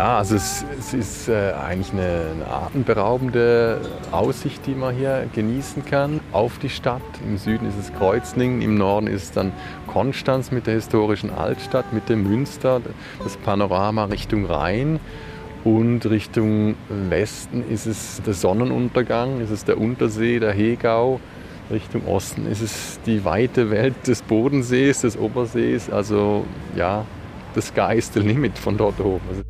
Ja, also es, es ist äh, eigentlich eine, eine, atemberaubende Aussicht, die man hier genießen kann auf die Stadt. Im Süden ist es Kreuzlingen, im Norden ist es dann Konstanz mit der historischen Altstadt, mit dem Münster, das Panorama Richtung Rhein. Und Richtung Westen ist es der Sonnenuntergang, ist es der Untersee, der Hegau. Richtung Osten ist es die weite Welt des Bodensees, des Obersees. Also ja, sky is the limit von dort oben.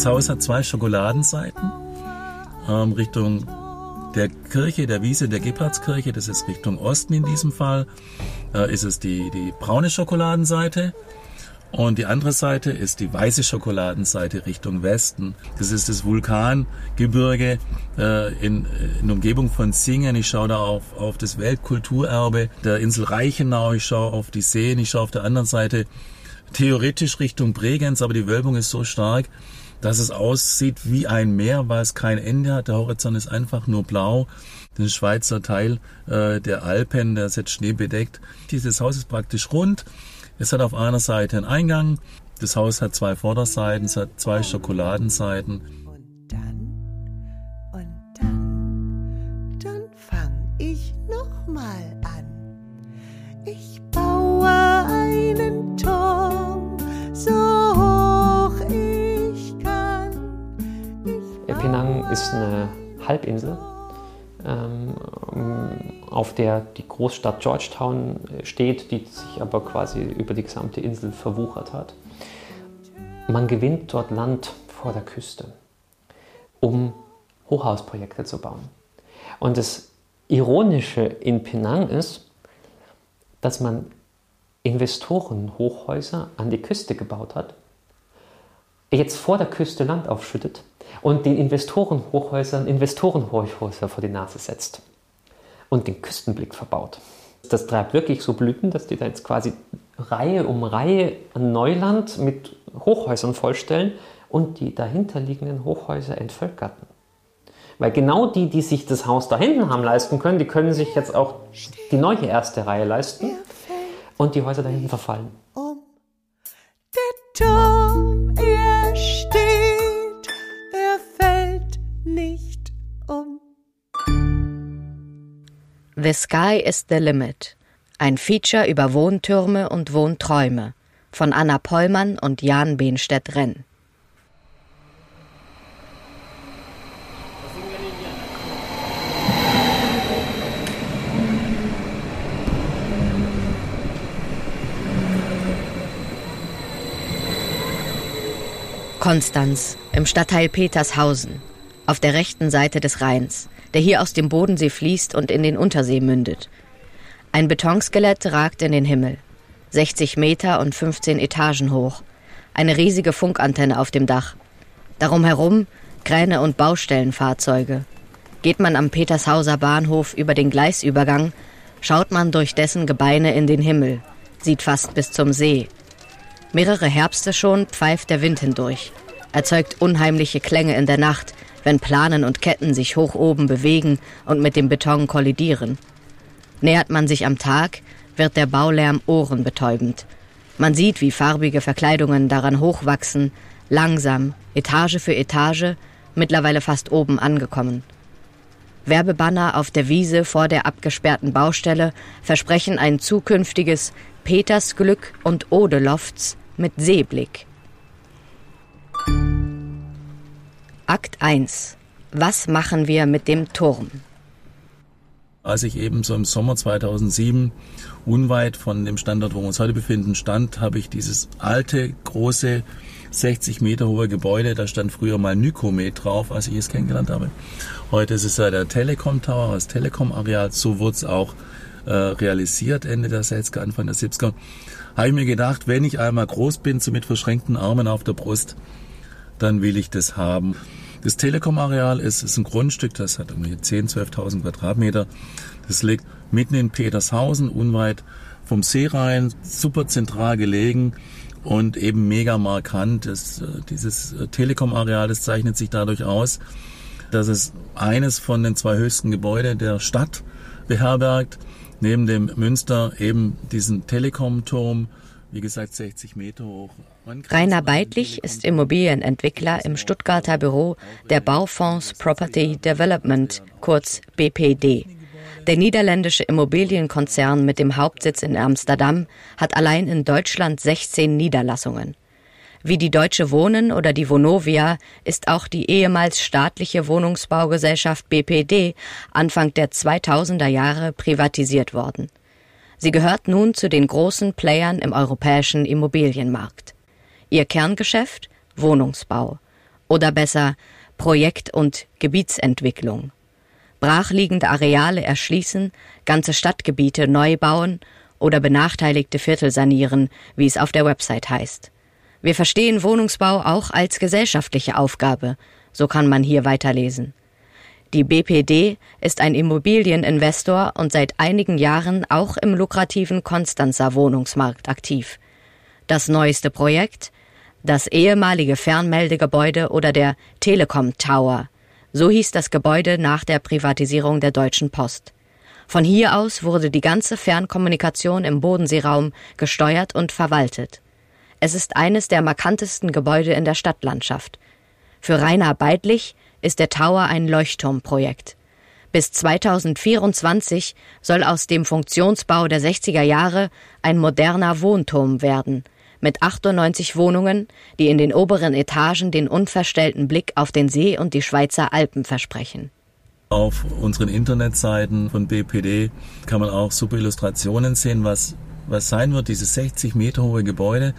Das Haus hat zwei Schokoladenseiten ähm, Richtung der Kirche, der Wiese der Gebhardskirche. Das ist Richtung Osten in diesem Fall. Äh, ist es die, die braune Schokoladenseite. Und die andere Seite ist die weiße Schokoladenseite Richtung Westen. Das ist das Vulkangebirge äh, in, in Umgebung von Singen. Ich schaue da auf, auf das Weltkulturerbe der Insel Reichenau. Ich schaue auf die Seen. Ich schaue auf der anderen Seite theoretisch Richtung Bregenz, aber die Wölbung ist so stark, dass es aussieht wie ein Meer, weil es kein Ende hat. Der Horizont ist einfach nur blau. Der Schweizer Teil äh, der Alpen, der ist jetzt schneebedeckt. Dieses Haus ist praktisch rund. Es hat auf einer Seite einen Eingang. Das Haus hat zwei Vorderseiten, es hat zwei Schokoladenseiten. Und dann, auf der die Großstadt Georgetown steht, die sich aber quasi über die gesamte Insel verwuchert hat. Man gewinnt dort Land vor der Küste, um Hochhausprojekte zu bauen. Und das Ironische in Penang ist, dass man Investorenhochhäuser an die Küste gebaut hat, jetzt vor der Küste Land aufschüttet und den Investorenhochhäusern Investorenhochhäuser vor die Nase setzt und den Küstenblick verbaut. Das treibt wirklich so Blüten, dass die da jetzt quasi Reihe um Reihe an Neuland mit Hochhäusern vollstellen und die dahinterliegenden Hochhäuser entvölkerten. Weil genau die, die sich das Haus da hinten haben leisten können, die können sich jetzt auch die neue erste Reihe leisten und die Häuser da hinten verfallen. The Sky is the Limit. Ein Feature über Wohntürme und Wohnträume von Anna Pollmann und Jan Behnstedt-Renn. Konstanz im Stadtteil Petershausen, auf der rechten Seite des Rheins, der hier aus dem Bodensee fließt und in den Untersee mündet. Ein Betonskelett ragt in den Himmel, 60 Meter und 15 Etagen hoch, eine riesige Funkantenne auf dem Dach. Darum herum Kräne und Baustellenfahrzeuge. Geht man am Petershauser Bahnhof über den Gleisübergang, schaut man durch dessen Gebeine in den Himmel, sieht fast bis zum See, Mehrere Herbste schon pfeift der Wind hindurch, erzeugt unheimliche Klänge in der Nacht, wenn Planen und Ketten sich hoch oben bewegen und mit dem Beton kollidieren. Nähert man sich am Tag, wird der Baulärm ohrenbetäubend. Man sieht, wie farbige Verkleidungen daran hochwachsen, langsam, Etage für Etage, mittlerweile fast oben angekommen. Werbebanner auf der Wiese vor der abgesperrten Baustelle versprechen ein zukünftiges Peters Glück und Odelofts mit Seeblick. Akt 1. Was machen wir mit dem Turm? Als ich eben so im Sommer 2007 unweit von dem Standort, wo wir uns heute befinden, stand, habe ich dieses alte, große, 60 Meter hohe Gebäude, da stand früher mal Nykomet drauf, als ich es kennengelernt habe. Heute ist es ja der Telekom Tower, das Telekom Areal, so wurde es auch äh, realisiert, Ende der 60er, Anfang der 70er habe ich mir gedacht, wenn ich einmal groß bin, so mit verschränkten Armen auf der Brust, dann will ich das haben. Das Telekom-Areal ist, ist ein Grundstück, das hat irgendwie 10.000, 12.000 Quadratmeter. Das liegt mitten in Petershausen, unweit vom See Seerhein, super zentral gelegen und eben mega markant. Das, äh, dieses äh, Telekom-Areal, das zeichnet sich dadurch aus, dass es eines von den zwei höchsten Gebäuden der Stadt beherbergt. Neben dem Münster eben diesen Telekom-Turm, wie gesagt 60 Meter hoch. Rainer Beidlich ist Immobilienentwickler im Stuttgarter Büro der Baufonds Property Development, kurz BPD. Der niederländische Immobilienkonzern mit dem Hauptsitz in Amsterdam hat allein in Deutschland 16 Niederlassungen. Wie die Deutsche Wohnen oder die Vonovia ist auch die ehemals staatliche Wohnungsbaugesellschaft BPD Anfang der 2000er Jahre privatisiert worden. Sie gehört nun zu den großen Playern im europäischen Immobilienmarkt. Ihr Kerngeschäft Wohnungsbau oder besser Projekt- und Gebietsentwicklung brachliegende Areale erschließen, ganze Stadtgebiete neu bauen oder benachteiligte Viertel sanieren, wie es auf der Website heißt. Wir verstehen Wohnungsbau auch als gesellschaftliche Aufgabe, so kann man hier weiterlesen. Die BPD ist ein Immobilieninvestor und seit einigen Jahren auch im lukrativen Konstanzer Wohnungsmarkt aktiv. Das neueste Projekt? Das ehemalige Fernmeldegebäude oder der Telekom Tower – so hieß das Gebäude nach der Privatisierung der Deutschen Post. Von hier aus wurde die ganze Fernkommunikation im Bodenseeraum gesteuert und verwaltet. Es ist eines der markantesten Gebäude in der Stadtlandschaft. Für Rainer Beidlich ist der Tower ein Leuchtturmprojekt. Bis 2024 soll aus dem Funktionsbau der 60er Jahre ein moderner Wohnturm werden – mit 98 Wohnungen, die in den oberen Etagen den unverstellten Blick auf den See und die Schweizer Alpen versprechen. Auf unseren Internetseiten von BPD kann man auch super Illustrationen sehen, was, was sein wird. Dieses 60 Meter hohe Gebäude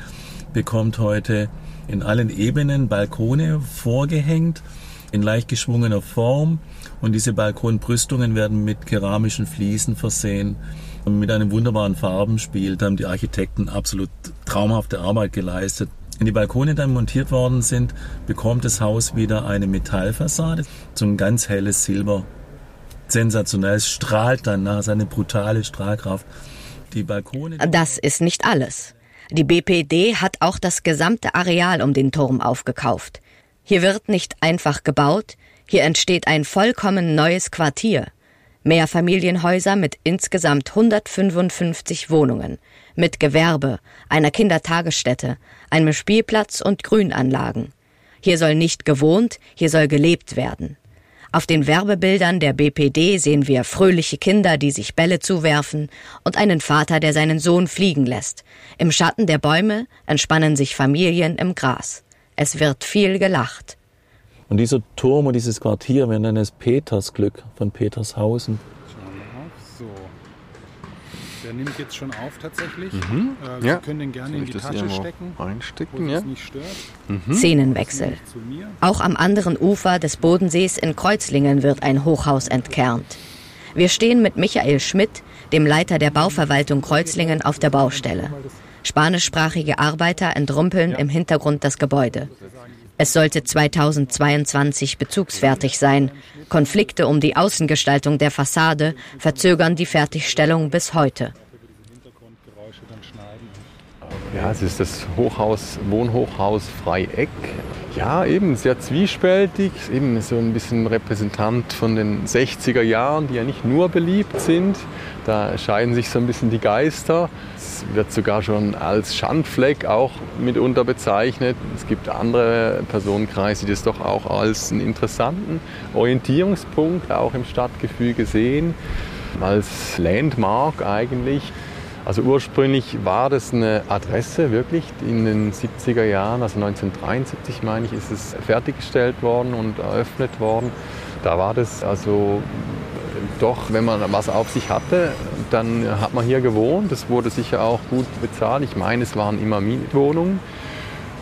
bekommt heute in allen Ebenen Balkone vorgehängt in leicht geschwungener Form und diese Balkonbrüstungen werden mit keramischen Fliesen versehen mit einem wunderbaren Farbenspiel. Da haben die Architekten absolut traumhafte Arbeit geleistet. Wenn die Balkone dann montiert worden sind, bekommt das Haus wieder eine Metallfassade, ein ganz helles Silber. Sensationell, es strahlt dann nach, seine brutale Strahlkraft. Die Balkone. Das ist nicht alles. Die BPD hat auch das gesamte Areal um den Turm aufgekauft. Hier wird nicht einfach gebaut, hier entsteht ein vollkommen neues Quartier. Mehrfamilienhäuser mit insgesamt 155 Wohnungen, mit Gewerbe, einer Kindertagesstätte, einem Spielplatz und Grünanlagen. Hier soll nicht gewohnt, hier soll gelebt werden. Auf den Werbebildern der BPD sehen wir fröhliche Kinder, die sich Bälle zuwerfen, und einen Vater, der seinen Sohn fliegen lässt. Im Schatten der Bäume entspannen sich Familien im Gras. Es wird viel gelacht. Und dieser Turm und dieses Quartier, wir nennen es Petersglück von Petershausen. Schauen wir auf. So. Der nimmt jetzt schon auf tatsächlich. Mhm. Äh, ja. Sie können den gerne in die Tasche stecken. Einstecken, ja. nicht stört. Mhm. Szenenwechsel. Auch am anderen Ufer des Bodensees in Kreuzlingen wird ein Hochhaus entkernt. Wir stehen mit Michael Schmidt, dem Leiter der Bauverwaltung Kreuzlingen, auf der Baustelle. Spanischsprachige Arbeiter entrumpeln im Hintergrund das Gebäude. Es sollte 2022 bezugsfertig sein. Konflikte um die Außengestaltung der Fassade verzögern die Fertigstellung bis heute. Ja, es ist das Hochhaus, Wohnhochhaus Freieck. Ja, eben sehr zwiespältig, eben so ein bisschen Repräsentant von den 60er Jahren, die ja nicht nur beliebt sind. Da scheiden sich so ein bisschen die Geister. Es wird sogar schon als Schandfleck auch mitunter bezeichnet. Es gibt andere Personenkreise, die das doch auch als einen interessanten Orientierungspunkt auch im Stadtgefüge sehen, als Landmark eigentlich. Also ursprünglich war das eine Adresse wirklich in den 70er Jahren, also 1973 meine ich, ist es fertiggestellt worden und eröffnet worden. Da war das also doch, wenn man was auf sich hatte, dann hat man hier gewohnt. Das wurde sicher auch gut bezahlt. Ich meine, es waren immer Mietwohnungen.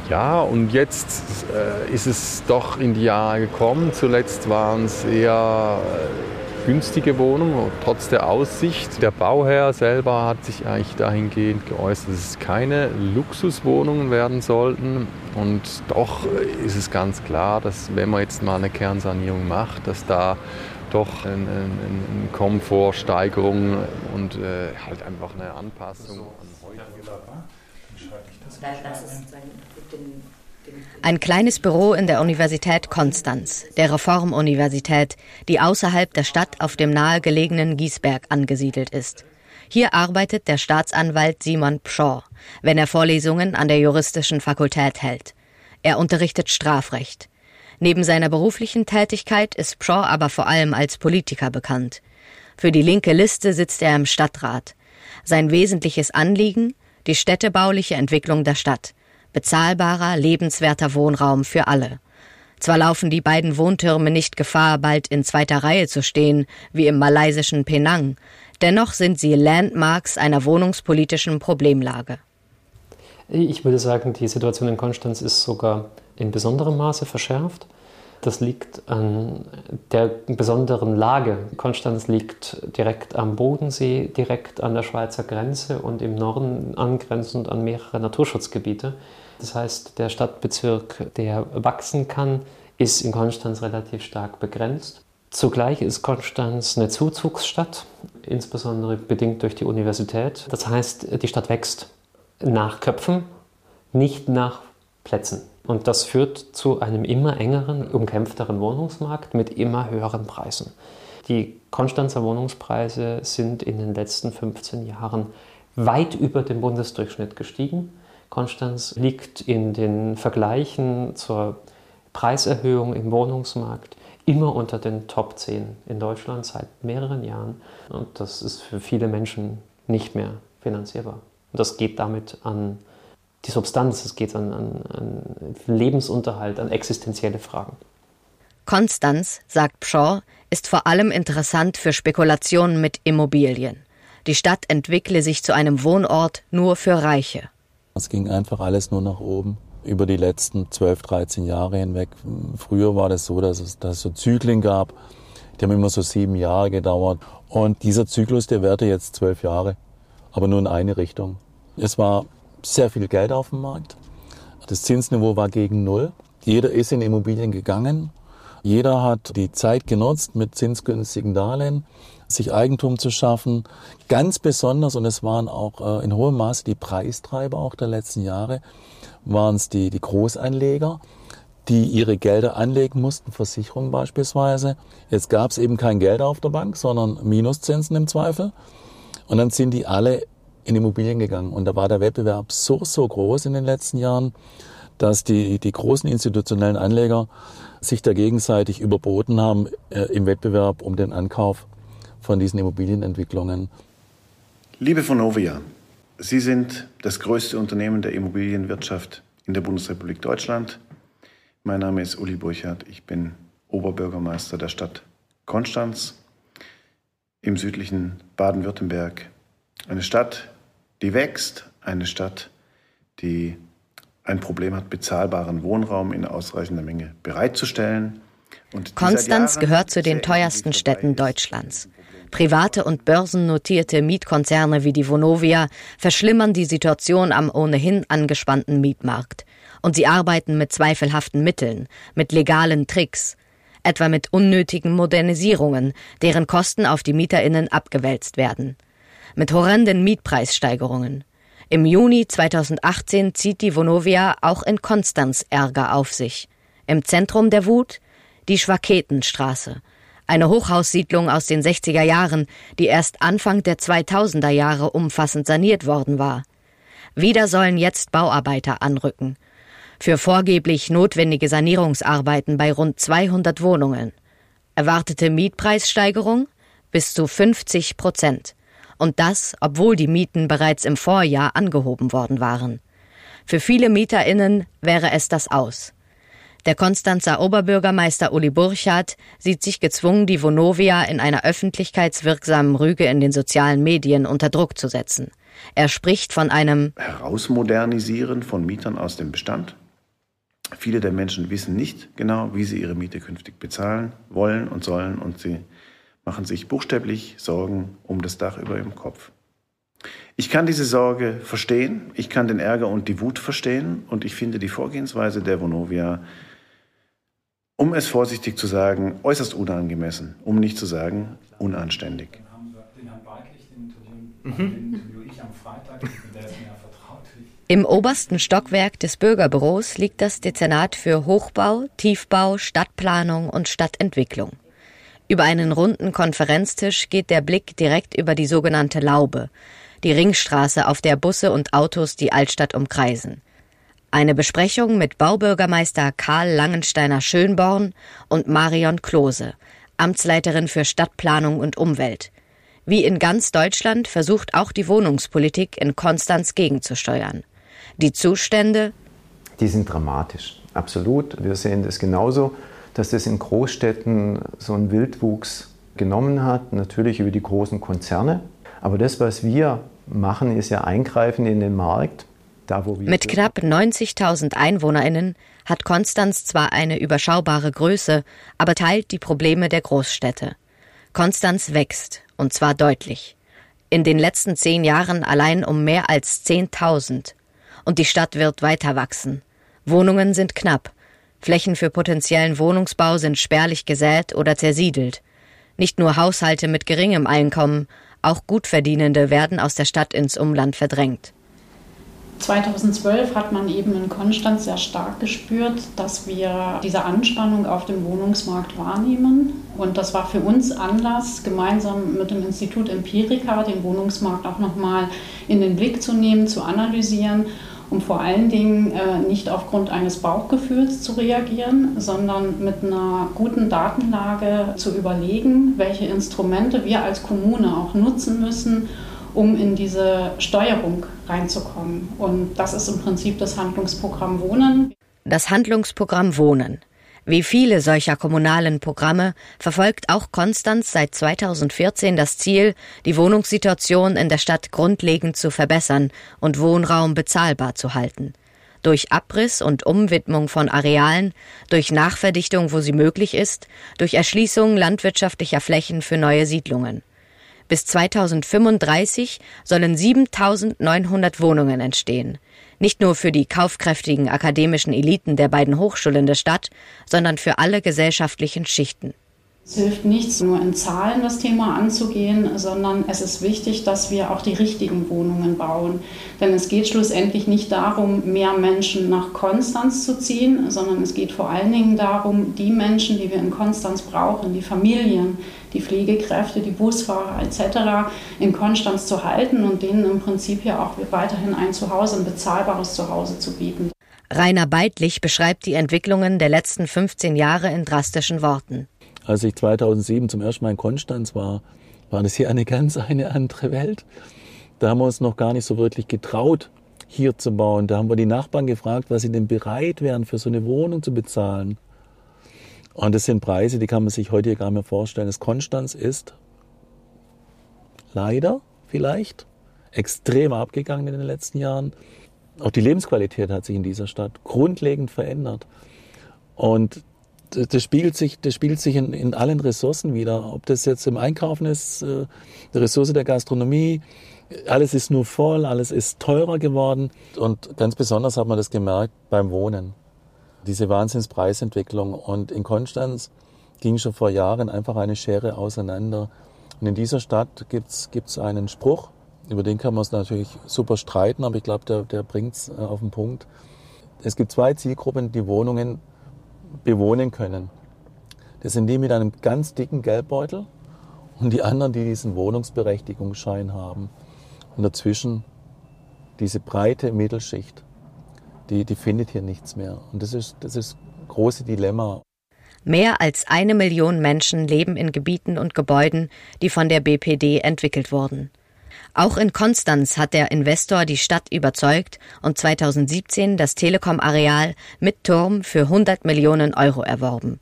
Ja, und jetzt äh, ist es doch in die Jahre gekommen. Zuletzt waren es eher äh, günstige Wohnungen, trotz der Aussicht. Der Bauherr selber hat sich eigentlich dahingehend geäußert, dass es keine Luxuswohnungen werden sollten. Und doch ist es ganz klar, dass wenn man jetzt mal eine Kernsanierung macht, dass da doch eine, eine Komfortsteigerung und äh, halt einfach eine Anpassung an heute. Ein kleines Büro in der Universität Konstanz, der Reformuniversität, die außerhalb der Stadt auf dem nahegelegenen Giesberg angesiedelt ist. Hier arbeitet der Staatsanwalt Simon Pschaw, wenn er Vorlesungen an der juristischen Fakultät hält. Er unterrichtet Strafrecht. Neben seiner beruflichen Tätigkeit ist Pshaw aber vor allem als Politiker bekannt. Für die linke Liste sitzt er im Stadtrat. Sein wesentliches Anliegen die städtebauliche Entwicklung der Stadt. Bezahlbarer, lebenswerter Wohnraum für alle. Zwar laufen die beiden Wohntürme nicht Gefahr, bald in zweiter Reihe zu stehen, wie im malaysischen Penang, dennoch sind sie Landmarks einer wohnungspolitischen Problemlage. Ich würde sagen, die Situation in Konstanz ist sogar in besonderem Maße verschärft. Das liegt an der besonderen Lage. Konstanz liegt direkt am Bodensee, direkt an der Schweizer Grenze und im Norden angrenzend an mehrere Naturschutzgebiete. Das heißt, der Stadtbezirk, der wachsen kann, ist in Konstanz relativ stark begrenzt. Zugleich ist Konstanz eine Zuzugsstadt, insbesondere bedingt durch die Universität. Das heißt, die Stadt wächst nach Köpfen, nicht nach Plätzen. Und das führt zu einem immer engeren, umkämpfteren Wohnungsmarkt mit immer höheren Preisen. Die Konstanzer Wohnungspreise sind in den letzten 15 Jahren weit über den Bundesdurchschnitt gestiegen. Konstanz liegt in den Vergleichen zur Preiserhöhung im Wohnungsmarkt immer unter den Top 10 in Deutschland seit mehreren Jahren. Und das ist für viele Menschen nicht mehr finanzierbar. Und das geht damit an die Substanz, es geht an, an, an Lebensunterhalt, an existenzielle Fragen. Konstanz, sagt Pshaw, ist vor allem interessant für Spekulationen mit Immobilien. Die Stadt entwickle sich zu einem Wohnort nur für Reiche. Es ging einfach alles nur nach oben über die letzten 12, 13 Jahre hinweg. Früher war das so, dass es, dass es so Zyklen gab, die haben immer so sieben Jahre gedauert. Und dieser Zyklus, der währte jetzt zwölf Jahre, aber nur in eine Richtung. Es war sehr viel Geld auf dem Markt. Das Zinsniveau war gegen Null. Jeder ist in Immobilien gegangen. Jeder hat die Zeit genutzt, mit zinsgünstigen Darlehen sich Eigentum zu schaffen. Ganz besonders, und es waren auch äh, in hohem Maße die Preistreiber auch der letzten Jahre, waren es die, die Großanleger, die ihre Gelder anlegen mussten, Versicherungen beispielsweise. Jetzt gab es eben kein Geld auf der Bank, sondern Minuszinsen im Zweifel. Und dann sind die alle in Immobilien gegangen. Und da war der Wettbewerb so, so groß in den letzten Jahren, dass die, die großen institutionellen Anleger sich da gegenseitig überboten haben äh, im Wettbewerb um den Ankauf von diesen Immobilienentwicklungen. Liebe Vonovia, Sie sind das größte Unternehmen der Immobilienwirtschaft in der Bundesrepublik Deutschland. Mein Name ist Uli Burchardt. Ich bin Oberbürgermeister der Stadt Konstanz im südlichen Baden-Württemberg. Eine Stadt, die wächst, eine Stadt, die ein Problem hat, bezahlbaren Wohnraum in ausreichender Menge bereitzustellen. Konstanz gehört zu den teuersten Städten Deutschlands. Private und börsennotierte Mietkonzerne wie die Vonovia verschlimmern die Situation am ohnehin angespannten Mietmarkt. Und sie arbeiten mit zweifelhaften Mitteln, mit legalen Tricks, etwa mit unnötigen Modernisierungen, deren Kosten auf die Mieterinnen abgewälzt werden mit horrenden Mietpreissteigerungen. Im Juni 2018 zieht die Vonovia auch in Konstanz Ärger auf sich. Im Zentrum der Wut die Schwaketenstraße, eine Hochhaussiedlung aus den 60er Jahren, die erst Anfang der 2000er Jahre umfassend saniert worden war. Wieder sollen jetzt Bauarbeiter anrücken. Für vorgeblich notwendige Sanierungsarbeiten bei rund 200 Wohnungen. Erwartete Mietpreissteigerung bis zu 50 Prozent. Und das, obwohl die Mieten bereits im Vorjahr angehoben worden waren. Für viele MieterInnen wäre es das aus. Der Konstanzer Oberbürgermeister Uli Burchardt sieht sich gezwungen, die Vonovia in einer öffentlichkeitswirksamen Rüge in den sozialen Medien unter Druck zu setzen. Er spricht von einem Herausmodernisieren von Mietern aus dem Bestand. Viele der Menschen wissen nicht genau, wie sie ihre Miete künftig bezahlen wollen und sollen und sie machen sich buchstäblich Sorgen um das Dach über ihrem Kopf. Ich kann diese Sorge verstehen, ich kann den Ärger und die Wut verstehen und ich finde die Vorgehensweise der Vonovia, um es vorsichtig zu sagen, äußerst unangemessen, um nicht zu sagen unanständig. Den Herrn Barklich, den interview, mhm. ich am Freitag, der ist mir vertraut. Im obersten Stockwerk des Bürgerbüros liegt das Dezernat für Hochbau, Tiefbau, Stadtplanung und Stadtentwicklung. Über einen runden Konferenztisch geht der Blick direkt über die sogenannte Laube, die Ringstraße, auf der Busse und Autos die Altstadt umkreisen. Eine Besprechung mit Baubürgermeister Karl Langensteiner Schönborn und Marion Klose, Amtsleiterin für Stadtplanung und Umwelt. Wie in ganz Deutschland versucht auch die Wohnungspolitik in Konstanz gegenzusteuern. Die Zustände? Die sind dramatisch, absolut. Wir sehen das genauso, dass das in Großstädten so einen Wildwuchs genommen hat, natürlich über die großen Konzerne. Aber das, was wir machen, ist ja eingreifen in den Markt. Da, wo wir Mit knapp 90.000 Einwohnerinnen hat Konstanz zwar eine überschaubare Größe, aber teilt die Probleme der Großstädte. Konstanz wächst, und zwar deutlich. In den letzten zehn Jahren allein um mehr als 10.000 und die Stadt wird weiter wachsen. Wohnungen sind knapp. Flächen für potenziellen Wohnungsbau sind spärlich gesät oder zersiedelt. Nicht nur Haushalte mit geringem Einkommen, auch Gutverdienende werden aus der Stadt ins Umland verdrängt. 2012 hat man eben in Konstanz sehr stark gespürt, dass wir diese Anspannung auf dem Wohnungsmarkt wahrnehmen. Und das war für uns Anlass, gemeinsam mit dem Institut Empirica den Wohnungsmarkt auch nochmal in den Blick zu nehmen, zu analysieren um vor allen Dingen äh, nicht aufgrund eines Bauchgefühls zu reagieren, sondern mit einer guten Datenlage zu überlegen, welche Instrumente wir als Kommune auch nutzen müssen, um in diese Steuerung reinzukommen. Und das ist im Prinzip das Handlungsprogramm Wohnen. Das Handlungsprogramm Wohnen. Wie viele solcher kommunalen Programme verfolgt auch Konstanz seit 2014 das Ziel, die Wohnungssituation in der Stadt grundlegend zu verbessern und Wohnraum bezahlbar zu halten. Durch Abriss und Umwidmung von Arealen, durch Nachverdichtung, wo sie möglich ist, durch Erschließung landwirtschaftlicher Flächen für neue Siedlungen. Bis 2035 sollen 7900 Wohnungen entstehen nicht nur für die kaufkräftigen akademischen Eliten der beiden Hochschulen der Stadt, sondern für alle gesellschaftlichen Schichten. Es hilft nichts, nur in Zahlen das Thema anzugehen, sondern es ist wichtig, dass wir auch die richtigen Wohnungen bauen. Denn es geht schlussendlich nicht darum, mehr Menschen nach Konstanz zu ziehen, sondern es geht vor allen Dingen darum, die Menschen, die wir in Konstanz brauchen, die Familien, die Pflegekräfte, die Busfahrer etc. in Konstanz zu halten und denen im Prinzip ja auch weiterhin ein Zuhause, ein bezahlbares Zuhause zu bieten. Rainer Beidlich beschreibt die Entwicklungen der letzten 15 Jahre in drastischen Worten. Als ich 2007 zum ersten Mal in Konstanz war, war das hier eine ganz eine andere Welt. Da haben wir uns noch gar nicht so wirklich getraut, hier zu bauen. Da haben wir die Nachbarn gefragt, was sie denn bereit wären, für so eine Wohnung zu bezahlen. Und das sind Preise, die kann man sich heute gar nicht mehr vorstellen. Das Konstanz ist leider vielleicht extrem abgegangen in den letzten Jahren. Auch die Lebensqualität hat sich in dieser Stadt grundlegend verändert. Und das spiegelt sich, das spiegelt sich in, in allen Ressourcen wieder. Ob das jetzt im Einkaufen ist, äh, die Ressource der Gastronomie, alles ist nur voll, alles ist teurer geworden. Und ganz besonders hat man das gemerkt beim Wohnen. Diese Wahnsinnspreisentwicklung. Und in Konstanz ging schon vor Jahren einfach eine Schere auseinander. Und in dieser Stadt gibt's gibt's einen Spruch, über den kann man es natürlich super streiten, aber ich glaube, der, der bringt's äh, auf den Punkt. Es gibt zwei Zielgruppen, die Wohnungen bewohnen können. Das sind die mit einem ganz dicken Geldbeutel und die anderen, die diesen Wohnungsberechtigungsschein haben. Und dazwischen diese breite Mittelschicht, die, die findet hier nichts mehr. Und das ist das ist große Dilemma. Mehr als eine Million Menschen leben in Gebieten und Gebäuden, die von der BPD entwickelt wurden. Auch in Konstanz hat der Investor die Stadt überzeugt und 2017 das Telekom-Areal mit Turm für 100 Millionen Euro erworben.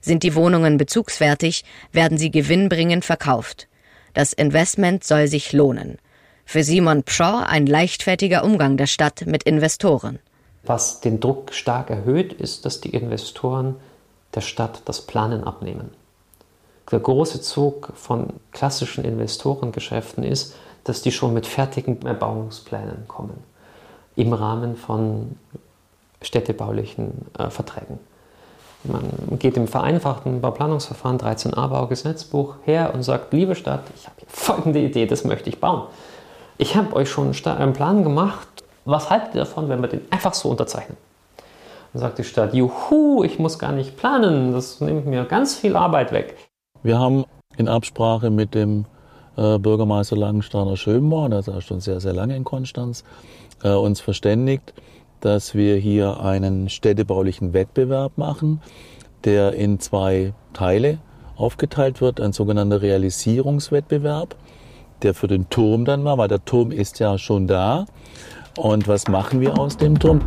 Sind die Wohnungen bezugsfertig, werden sie gewinnbringend verkauft. Das Investment soll sich lohnen. Für Simon Pshaw ein leichtfertiger Umgang der Stadt mit Investoren. Was den Druck stark erhöht, ist, dass die Investoren der Stadt das Planen abnehmen. Der große Zug von klassischen Investorengeschäften ist, dass die schon mit fertigen Erbauungsplänen kommen im Rahmen von städtebaulichen äh, Verträgen. Man geht im vereinfachten Bauplanungsverfahren 13a Baugesetzbuch her und sagt, liebe Stadt, ich habe folgende Idee, das möchte ich bauen. Ich habe euch schon einen Plan gemacht, was haltet ihr davon, wenn wir den einfach so unterzeichnen? Dann sagt die Stadt, juhu, ich muss gar nicht planen, das nimmt mir ganz viel Arbeit weg. Wir haben in Absprache mit dem äh, Bürgermeister Langensteiner Schönborn, der ist ja schon sehr, sehr lange in Konstanz, äh, uns verständigt, dass wir hier einen städtebaulichen Wettbewerb machen, der in zwei Teile aufgeteilt wird, ein sogenannter Realisierungswettbewerb, der für den Turm dann war, weil der Turm ist ja schon da. Und was machen wir aus dem Turm?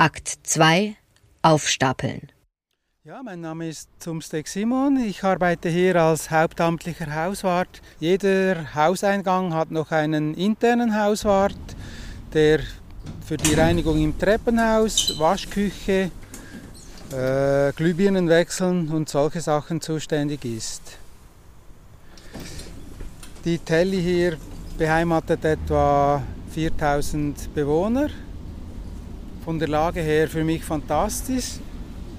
Akt 2 Aufstapeln. Ja, mein Name ist Zumsteck Simon. Ich arbeite hier als hauptamtlicher Hauswart. Jeder Hauseingang hat noch einen internen Hauswart, der für die Reinigung im Treppenhaus, Waschküche, äh, Glühbirnen wechseln und solche Sachen zuständig ist. Die Telly hier beheimatet etwa 4000 Bewohner von der Lage her für mich fantastisch.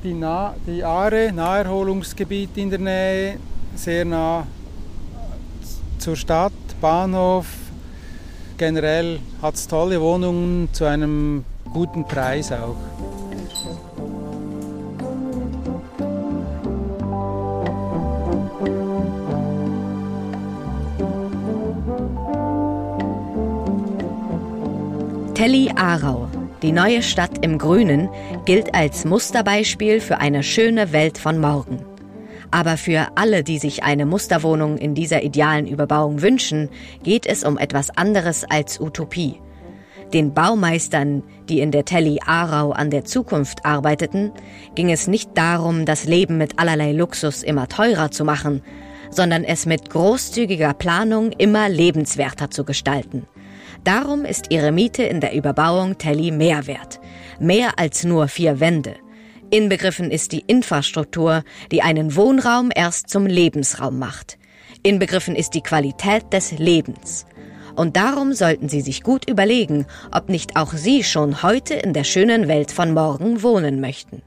Die, nah, die Aare, Naherholungsgebiet in der Nähe, sehr nah zur Stadt, Bahnhof. Generell hat es tolle Wohnungen zu einem guten Preis auch. Telly Aarau die neue Stadt im Grünen gilt als Musterbeispiel für eine schöne Welt von morgen. Aber für alle, die sich eine Musterwohnung in dieser idealen Überbauung wünschen, geht es um etwas anderes als Utopie. Den Baumeistern, die in der Telly Aarau an der Zukunft arbeiteten, ging es nicht darum, das Leben mit allerlei Luxus immer teurer zu machen, sondern es mit großzügiger Planung immer lebenswerter zu gestalten – Darum ist ihre Miete in der Überbauung Telly mehr wert. Mehr als nur vier Wände. Inbegriffen ist die Infrastruktur, die einen Wohnraum erst zum Lebensraum macht. Inbegriffen ist die Qualität des Lebens. Und darum sollten Sie sich gut überlegen, ob nicht auch Sie schon heute in der schönen Welt von morgen wohnen möchten.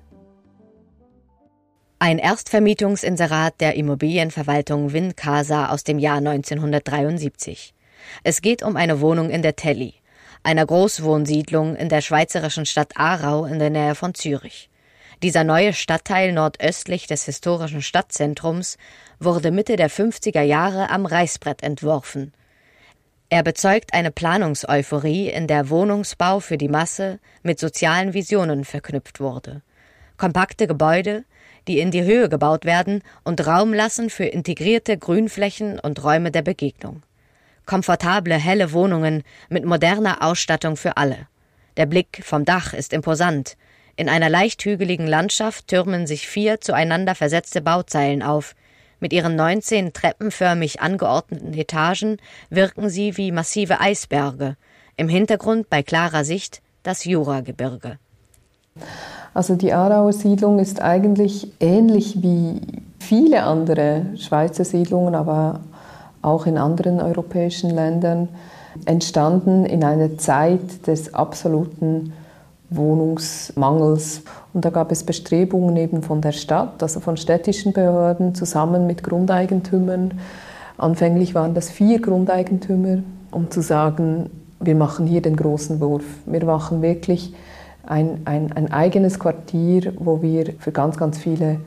Ein Erstvermietungsinserat der Immobilienverwaltung Wincasa aus dem Jahr 1973. Es geht um eine Wohnung in der Telly, einer Großwohnsiedlung in der schweizerischen Stadt Aarau in der Nähe von Zürich. Dieser neue Stadtteil nordöstlich des historischen Stadtzentrums wurde Mitte der 50er Jahre am Reißbrett entworfen. Er bezeugt eine Planungseuphorie, in der Wohnungsbau für die Masse mit sozialen Visionen verknüpft wurde. Kompakte Gebäude, die in die Höhe gebaut werden und Raum lassen für integrierte Grünflächen und Räume der Begegnung komfortable, helle Wohnungen mit moderner Ausstattung für alle. Der Blick vom Dach ist imposant. In einer leicht hügeligen Landschaft türmen sich vier zueinander versetzte Bauzeilen auf. Mit ihren 19 treppenförmig angeordneten Etagen wirken sie wie massive Eisberge. Im Hintergrund bei klarer Sicht das Juragebirge. Also die Aarauer Siedlung ist eigentlich ähnlich wie viele andere Schweizer Siedlungen, aber auch in anderen europäischen Ländern, entstanden in einer Zeit des absoluten Wohnungsmangels. Und da gab es Bestrebungen eben von der Stadt, also von städtischen Behörden zusammen mit Grundeigentümern. Anfänglich waren das vier Grundeigentümer, um zu sagen, wir machen hier den großen Wurf. Wir machen wirklich ein, ein, ein eigenes Quartier, wo wir für ganz, ganz viele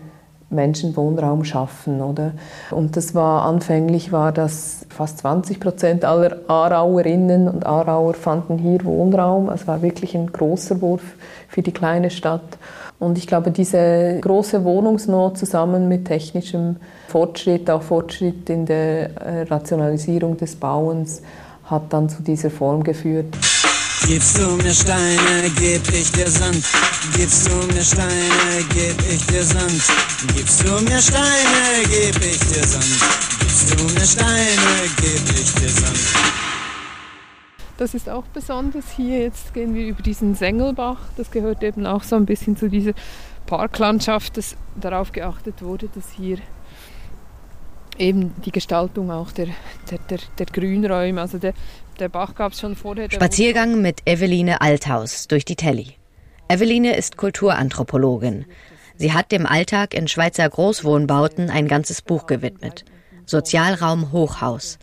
Menschen Wohnraum schaffen, oder? Und das war anfänglich war das fast 20 Prozent aller Aarauerinnen und Aarauer fanden hier Wohnraum. Es war wirklich ein großer Wurf für die kleine Stadt. Und ich glaube, diese große Wohnungsnot zusammen mit technischem Fortschritt, auch Fortschritt in der äh, Rationalisierung des Bauens, hat dann zu dieser Form geführt. Gibst du mir Steine, geb ich dir Sand. Gibst du mir Steine, geb ich dir Sand. Gibst du mir Steine, geb ich dir Sand. Gibst du mir Steine, geb ich dir Sand. Das ist auch besonders. Hier jetzt gehen wir über diesen Sengelbach. Das gehört eben auch so ein bisschen zu dieser Parklandschaft, dass darauf geachtet wurde, dass hier eben die Gestaltung auch der, der, der, der Grünräume. Also der, der Bach gab es schon vorher. Spaziergang mit Eveline Althaus durch die Telly. Eveline ist Kulturanthropologin. Sie hat dem Alltag in Schweizer Großwohnbauten ein ganzes Buch gewidmet. Sozialraum Hochhaus.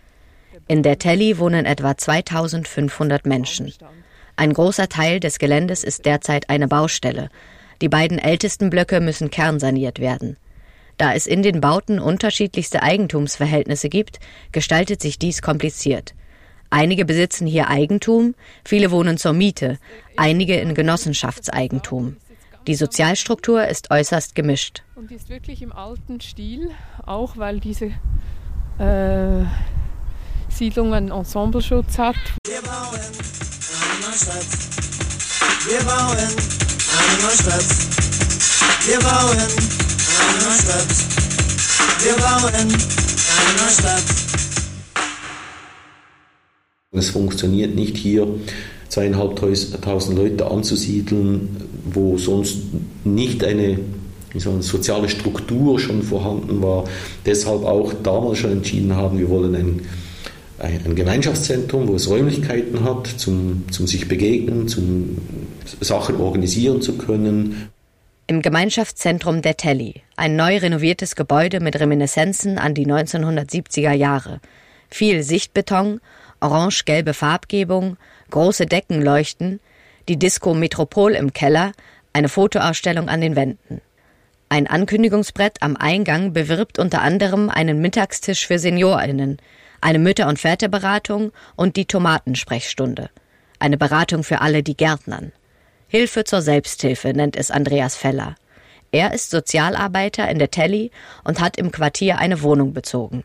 In der Telly wohnen etwa 2500 Menschen. Ein großer Teil des Geländes ist derzeit eine Baustelle. Die beiden ältesten Blöcke müssen kernsaniert werden. Da es in den Bauten unterschiedlichste Eigentumsverhältnisse gibt, gestaltet sich dies kompliziert. Einige besitzen hier Eigentum, viele wohnen zur Miete, einige in Genossenschaftseigentum. Die Sozialstruktur ist äußerst gemischt. Und die ist wirklich im alten Stil, auch weil diese äh, Siedlung einen Ensembleschutz hat. Wir bauen eine Neustadt. Wir bauen eine Neustadt. Wir bauen eine Neustadt. Wir bauen eine Neustadt. Es funktioniert nicht hier, zweieinhalbtausend Leute anzusiedeln, wo sonst nicht eine, eine soziale Struktur schon vorhanden war. Deshalb auch damals schon entschieden haben, wir wollen ein, ein Gemeinschaftszentrum, wo es Räumlichkeiten hat, zum, zum sich begegnen, zum Sachen organisieren zu können. Im Gemeinschaftszentrum der Telly, ein neu renoviertes Gebäude mit Reminiszenzen an die 1970er Jahre. Viel Sichtbeton, orange-gelbe Farbgebung, große Deckenleuchten, die Disco Metropol im Keller, eine Fotoausstellung an den Wänden. Ein Ankündigungsbrett am Eingang bewirbt unter anderem einen Mittagstisch für SeniorInnen, eine Mütter- und Väterberatung und die Tomatensprechstunde. Eine Beratung für alle, die Gärtnern. Hilfe zur Selbsthilfe nennt es Andreas Feller. Er ist Sozialarbeiter in der Telly und hat im Quartier eine Wohnung bezogen.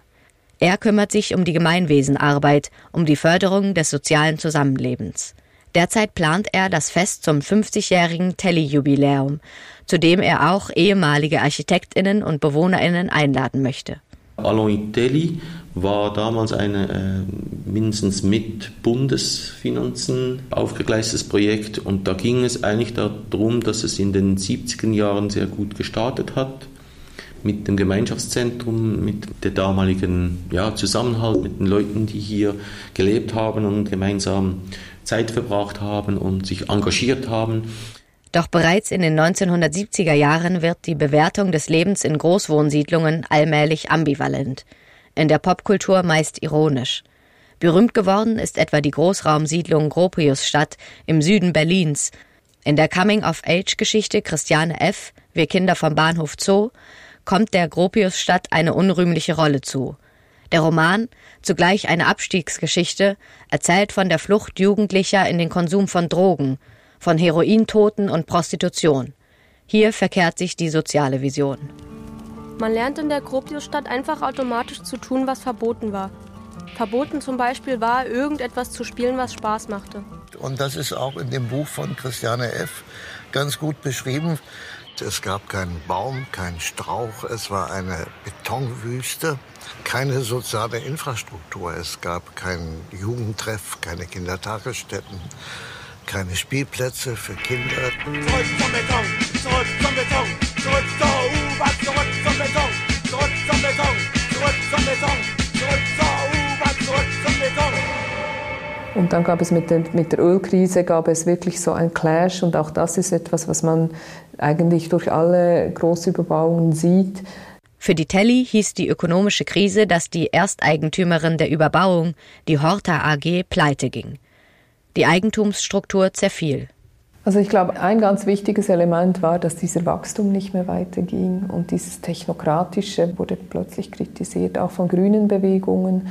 Er kümmert sich um die Gemeinwesenarbeit, um die Förderung des sozialen Zusammenlebens. Derzeit plant er das Fest zum 50-jährigen Telly-Jubiläum, zu dem er auch ehemalige Architektinnen und Bewohnerinnen einladen möchte. Alain Telly war damals ein äh, mindestens mit Bundesfinanzen aufgegleistetes Projekt und da ging es eigentlich darum, dass es in den 70er Jahren sehr gut gestartet hat mit dem Gemeinschaftszentrum, mit der damaligen ja, Zusammenhalt mit den Leuten, die hier gelebt haben und gemeinsam Zeit verbracht haben und sich engagiert haben. Doch bereits in den 1970er Jahren wird die Bewertung des Lebens in Großwohnsiedlungen allmählich ambivalent, in der Popkultur meist ironisch. Berühmt geworden ist etwa die Großraumsiedlung Gropiusstadt im Süden Berlins. In der Coming-of-Age-Geschichte Christiane F., Wir Kinder vom Bahnhof Zoo, kommt der Gropiusstadt eine unrühmliche Rolle zu. Der Roman, zugleich eine Abstiegsgeschichte, erzählt von der Flucht Jugendlicher in den Konsum von Drogen, von Herointoten und Prostitution. Hier verkehrt sich die soziale Vision. Man lernt in der Gropiusstadt einfach automatisch zu tun, was verboten war. Verboten zum Beispiel war, irgendetwas zu spielen, was Spaß machte. Und das ist auch in dem Buch von Christiane F. ganz gut beschrieben. Es gab keinen Baum, keinen Strauch. Es war eine Betonwüste, keine soziale Infrastruktur. Es gab keinen Jugendtreff, keine Kindertagesstätten, keine Spielplätze für Kinder. Zurück zum Beton, zurück zum Beton, zurück zur U-Bahn, zurück zum Beton, zurück zum Beton, zurück zum Beton, zurück zur U-Bahn, zurück zum Beton. Und dann gab es mit der, mit der Ölkrise gab es wirklich so ein Clash und auch das ist etwas, was man eigentlich durch alle Großüberbauungen sieht. Für die Telly hieß die ökonomische Krise, dass die Ersteigentümerin der Überbauung, die Horta AG, pleite ging. Die Eigentumsstruktur zerfiel. Also ich glaube, ein ganz wichtiges Element war, dass dieser Wachstum nicht mehr weiterging und dieses Technokratische wurde plötzlich kritisiert, auch von grünen Bewegungen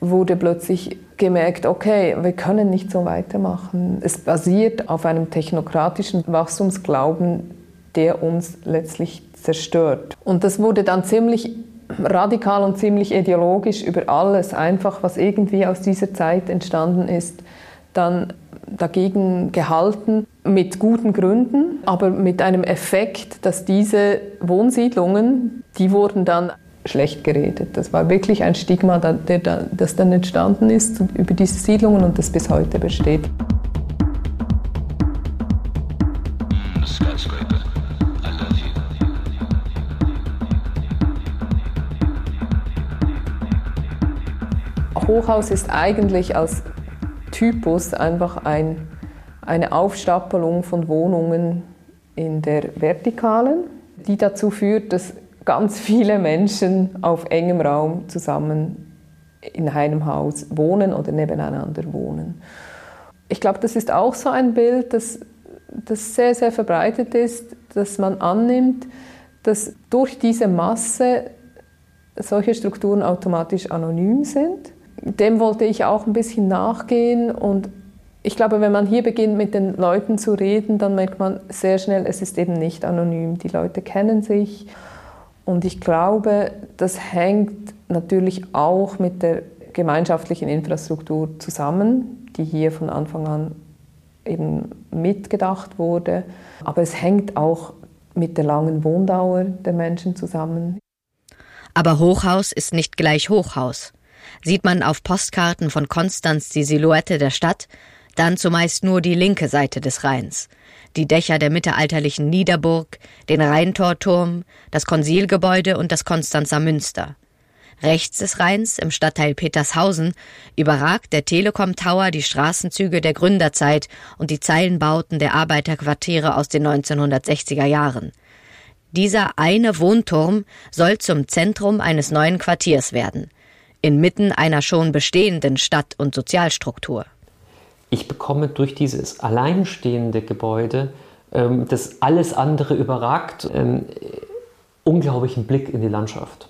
wurde plötzlich gemerkt, okay, wir können nicht so weitermachen. Es basiert auf einem technokratischen Wachstumsglauben, der uns letztlich zerstört. Und das wurde dann ziemlich radikal und ziemlich ideologisch über alles, einfach was irgendwie aus dieser Zeit entstanden ist, dann dagegen gehalten, mit guten Gründen, aber mit einem Effekt, dass diese Wohnsiedlungen, die wurden dann schlecht geredet. Das war wirklich ein Stigma, das dann entstanden ist über diese Siedlungen und das bis heute besteht. Hochhaus ist eigentlich als Typus einfach ein, eine Aufstapelung von Wohnungen in der Vertikalen, die dazu führt, dass ganz viele Menschen auf engem Raum zusammen in einem Haus wohnen oder nebeneinander wohnen. Ich glaube, das ist auch so ein Bild, das, das sehr, sehr verbreitet ist, dass man annimmt, dass durch diese Masse solche Strukturen automatisch anonym sind. Dem wollte ich auch ein bisschen nachgehen und ich glaube, wenn man hier beginnt, mit den Leuten zu reden, dann merkt man sehr schnell, es ist eben nicht anonym. Die Leute kennen sich. Und ich glaube, das hängt natürlich auch mit der gemeinschaftlichen Infrastruktur zusammen, die hier von Anfang an eben mitgedacht wurde. Aber es hängt auch mit der langen Wohndauer der Menschen zusammen. Aber Hochhaus ist nicht gleich Hochhaus. Sieht man auf Postkarten von Konstanz die Silhouette der Stadt, dann zumeist nur die linke Seite des Rheins. Die Dächer der mittelalterlichen Niederburg, den Rheintorturm, das Konsilgebäude und das Konstanzer Münster. Rechts des Rheins, im Stadtteil Petershausen, überragt der Telekom Tower die Straßenzüge der Gründerzeit und die Zeilenbauten der Arbeiterquartiere aus den 1960er Jahren. Dieser eine Wohnturm soll zum Zentrum eines neuen Quartiers werden, inmitten einer schon bestehenden Stadt- und Sozialstruktur ich bekomme durch dieses alleinstehende Gebäude, ähm, das alles andere überragt, ähm, unglaublichen Blick in die Landschaft.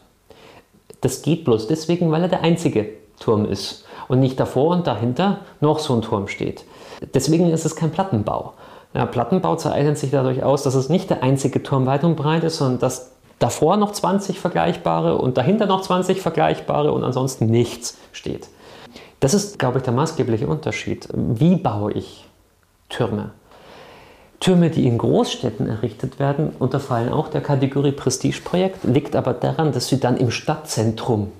Das geht bloß deswegen, weil er der einzige Turm ist und nicht davor und dahinter noch so ein Turm steht. Deswegen ist es kein Plattenbau. Ja, Plattenbau zeichnet sich dadurch aus, dass es nicht der einzige Turm weit und breit ist, sondern dass davor noch 20 vergleichbare und dahinter noch 20 vergleichbare und ansonsten nichts steht. Das ist, glaube ich, der maßgebliche Unterschied. Wie baue ich Türme? Türme, die in Großstädten errichtet werden, unterfallen auch der Kategorie Prestigeprojekt, liegt aber daran, dass sie dann im Stadtzentrum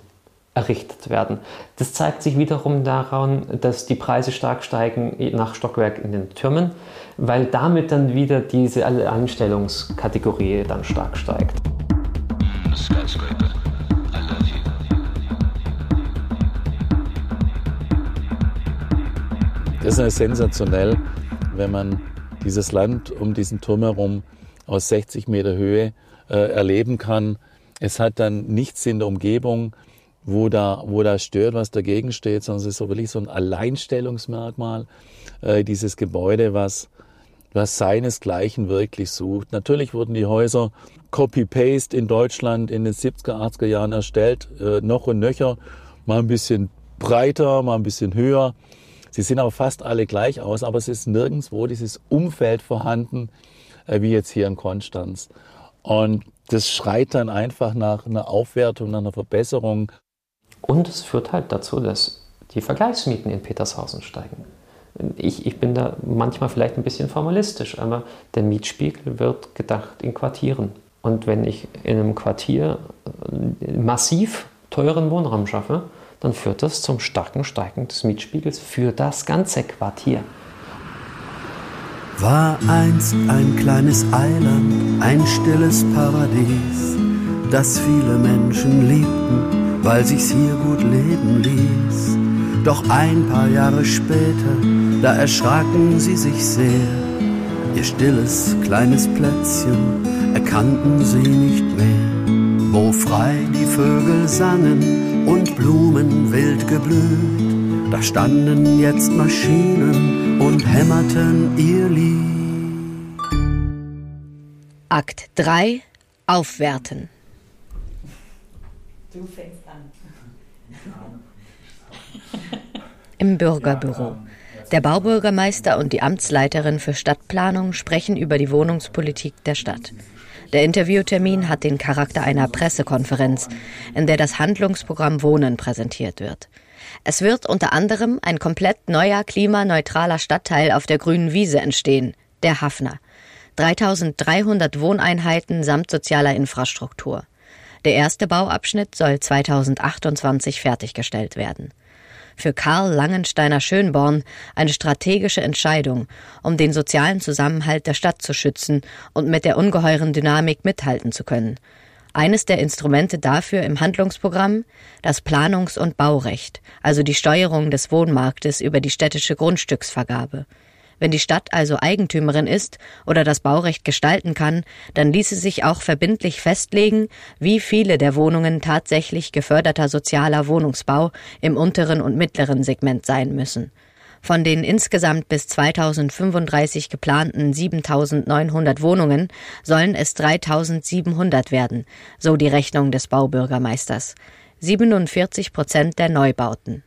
errichtet werden. Das zeigt sich wiederum daran, dass die Preise stark steigen nach Stockwerk in den Türmen, weil damit dann wieder diese Einstellungskategorie dann stark steigt. Skyscraper. Das ist sensationell, wenn man dieses Land um diesen Turm herum aus 60 Meter Höhe äh, erleben kann. Es hat dann nichts in der Umgebung, wo da, wo da stört, was dagegen steht, sondern es ist so wirklich so ein Alleinstellungsmerkmal, äh, dieses Gebäude, was, was seinesgleichen wirklich sucht. Natürlich wurden die Häuser Copy-Paste in Deutschland in den 70er, 80er Jahren erstellt, äh, noch und nöcher, mal ein bisschen breiter, mal ein bisschen höher. Sie sehen aber fast alle gleich aus, aber es ist nirgendwo dieses Umfeld vorhanden, äh, wie jetzt hier in Konstanz. Und das schreit dann einfach nach einer Aufwertung, nach einer Verbesserung. Und es führt halt dazu, dass die Vergleichsmieten in Petershausen steigen. Ich, ich bin da manchmal vielleicht ein bisschen formalistisch, aber der Mietspiegel wird gedacht in Quartieren. Und wenn ich in einem Quartier massiv teuren Wohnraum schaffe, dann führt das zum starken Steigen des Mietspiegels für das ganze Quartier. War einst ein kleines Eiland, ein stilles Paradies, das viele Menschen liebten, weil sich's hier gut leben ließ. Doch ein paar Jahre später, da erschraken sie sich sehr. Ihr stilles kleines Plätzchen erkannten sie nicht mehr, wo frei die Vögel sangen und Blumen wild geblüht. Da standen jetzt Maschinen und hämmerten ihr Lied. Akt 3 Aufwerten. Du fängst an. Im Bürgerbüro. Der Baubürgermeister und die Amtsleiterin für Stadtplanung sprechen über die Wohnungspolitik der Stadt. Der Interviewtermin hat den Charakter einer Pressekonferenz, in der das Handlungsprogramm Wohnen präsentiert wird. Es wird unter anderem ein komplett neuer klimaneutraler Stadtteil auf der grünen Wiese entstehen, der Hafner. 3300 Wohneinheiten samt sozialer Infrastruktur. Der erste Bauabschnitt soll 2028 fertiggestellt werden für Karl Langensteiner Schönborn eine strategische Entscheidung, um den sozialen Zusammenhalt der Stadt zu schützen und mit der ungeheuren Dynamik mithalten zu können. Eines der Instrumente dafür im Handlungsprogramm das Planungs- und Baurecht, also die Steuerung des Wohnmarktes über die städtische Grundstücksvergabe. Wenn die Stadt also Eigentümerin ist oder das Baurecht gestalten kann, dann ließe sich auch verbindlich festlegen, wie viele der Wohnungen tatsächlich geförderter sozialer Wohnungsbau im unteren und mittleren Segment sein müssen. Von den insgesamt bis 2035 geplanten 7900 Wohnungen sollen es 3700 werden, so die Rechnung des Baubürgermeisters. 47 Prozent der Neubauten.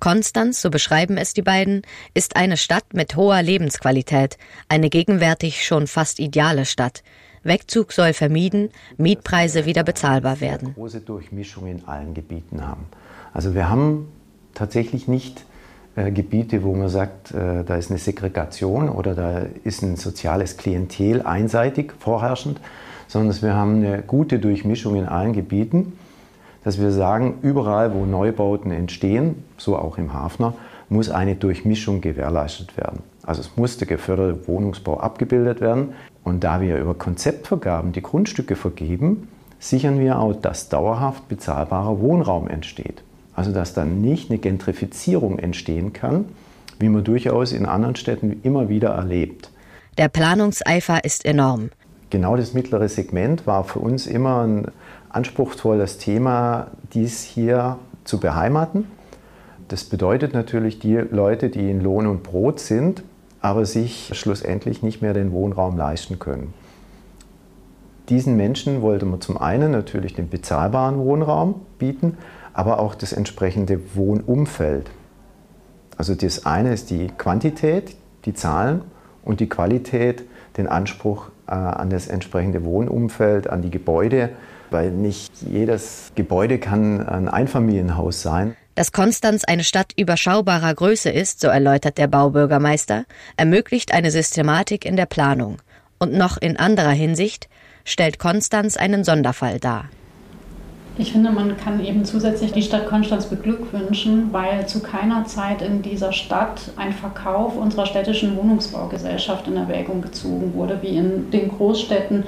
Konstanz, so beschreiben es die beiden, ist eine Stadt mit hoher Lebensqualität, eine gegenwärtig schon fast ideale Stadt. Wegzug soll vermieden, Mietpreise wieder bezahlbar werden. Große Durchmischung in allen Gebieten haben. Also wir haben tatsächlich nicht äh, Gebiete, wo man sagt, äh, da ist eine Segregation oder da ist ein soziales Klientel einseitig vorherrschend, sondern wir haben eine gute Durchmischung in allen Gebieten dass wir sagen, überall, wo Neubauten entstehen, so auch im Hafner, muss eine Durchmischung gewährleistet werden. Also es muss der geförderte Wohnungsbau abgebildet werden. Und da wir über Konzeptvergaben die Grundstücke vergeben, sichern wir auch, dass dauerhaft bezahlbarer Wohnraum entsteht. Also dass dann nicht eine Gentrifizierung entstehen kann, wie man durchaus in anderen Städten immer wieder erlebt. Der Planungseifer ist enorm. Genau das mittlere Segment war für uns immer ein anspruchsvolles Thema, dies hier zu beheimaten. Das bedeutet natürlich die Leute, die in Lohn und Brot sind, aber sich schlussendlich nicht mehr den Wohnraum leisten können. Diesen Menschen wollte man zum einen natürlich den bezahlbaren Wohnraum bieten, aber auch das entsprechende Wohnumfeld. Also das eine ist die Quantität, die Zahlen und die Qualität, den Anspruch äh, an das entsprechende Wohnumfeld, an die Gebäude, weil nicht jedes Gebäude kann ein Einfamilienhaus sein. Dass Konstanz eine Stadt überschaubarer Größe ist, so erläutert der Baubürgermeister, ermöglicht eine Systematik in der Planung. Und noch in anderer Hinsicht stellt Konstanz einen Sonderfall dar. Ich finde, man kann eben zusätzlich die Stadt Konstanz beglückwünschen, weil zu keiner Zeit in dieser Stadt ein Verkauf unserer städtischen Wohnungsbaugesellschaft in Erwägung gezogen wurde, wie in den Großstädten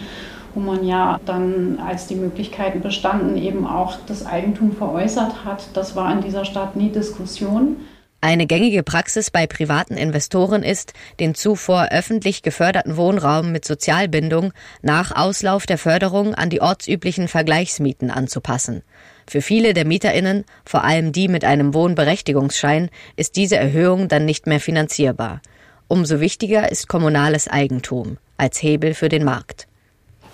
wo man ja dann, als die Möglichkeiten bestanden, eben auch das Eigentum veräußert hat. Das war in dieser Stadt nie Diskussion. Eine gängige Praxis bei privaten Investoren ist, den zuvor öffentlich geförderten Wohnraum mit Sozialbindung nach Auslauf der Förderung an die ortsüblichen Vergleichsmieten anzupassen. Für viele der Mieterinnen, vor allem die mit einem Wohnberechtigungsschein, ist diese Erhöhung dann nicht mehr finanzierbar. Umso wichtiger ist kommunales Eigentum als Hebel für den Markt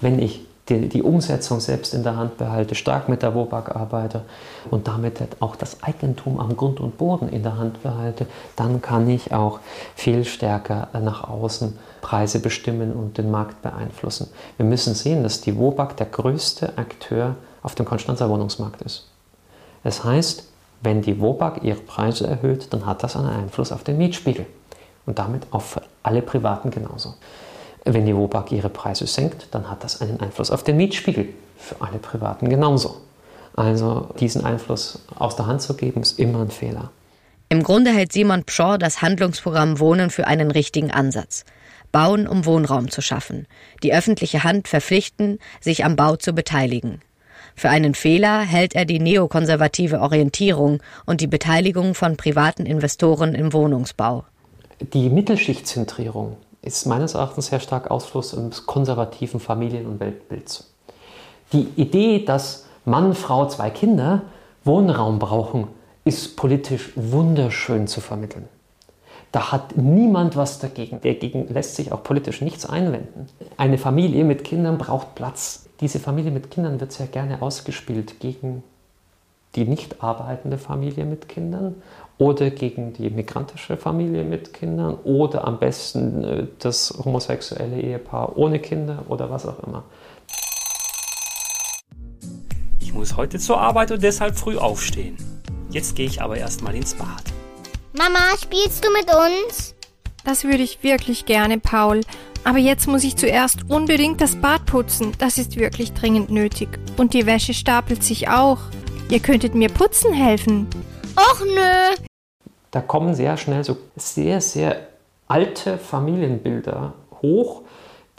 wenn ich die, die, Umsetzung selbst in der Hand behalte, stark mit der WOBAG arbeite und damit auch das Eigentum am Grund und Boden in der Hand behalte, dann kann ich auch viel stärker nach außen Preise bestimmen und den Markt beeinflussen. Wir müssen sehen, dass die WOBAG der größte Akteur auf dem Konstanzer Wohnungsmarkt ist. Das heißt, wenn die WOBAG ihre Preise erhöht, dann hat das einen Einfluss auf den Mietspiegel und damit auf alle Privaten genauso. Wenn die WOBAG ihre Preise senkt, dann hat das einen Einfluss auf den Mietspiegel. Für alle Privaten genauso. Also diesen Einfluss aus der Hand zu geben, ist immer ein Fehler. Im Grunde hält Simon Pschor das Handlungsprogramm Wohnen für einen richtigen Ansatz. Bauen, um Wohnraum zu schaffen. Die öffentliche Hand verpflichten, sich am Bau zu beteiligen. Für einen Fehler hält er die neokonservative Orientierung und die Beteiligung von privaten Investoren im Wohnungsbau. Die Mittelschichtzentrierung, ist meines Erachtens sehr stark Ausfluss eines konservativen Familien- und Weltbilds. Die Idee, dass Mann, Frau, zwei Kinder Wohnraum brauchen, ist politisch wunderschön zu vermitteln. Da hat niemand was dagegen. Dagegen lässt sich auch politisch nichts einwenden. Eine Familie mit Kindern braucht Platz. Diese Familie mit Kindern wird sehr gerne ausgespielt gegen die nicht arbeitende Familie mit Kindern oder gegen die migrantische Familie mit Kindern oder am besten äh, das homosexuelle Ehepaar ohne Kinder oder was auch immer. Ich muss heute zur Arbeit und deshalb früh aufstehen. Jetzt gehe ich aber erstmal ins Bad. Mama, spielst du mit uns? Das würde ich wirklich gerne, Paul. Aber jetzt muss ich zuerst unbedingt das Bad putzen. Das ist wirklich dringend nötig. Und die Wäsche stapelt sich auch. Ihr könntet mir putzen helfen. Och nö. Da kommen sehr schnell so sehr, sehr alte Familienbilder hoch,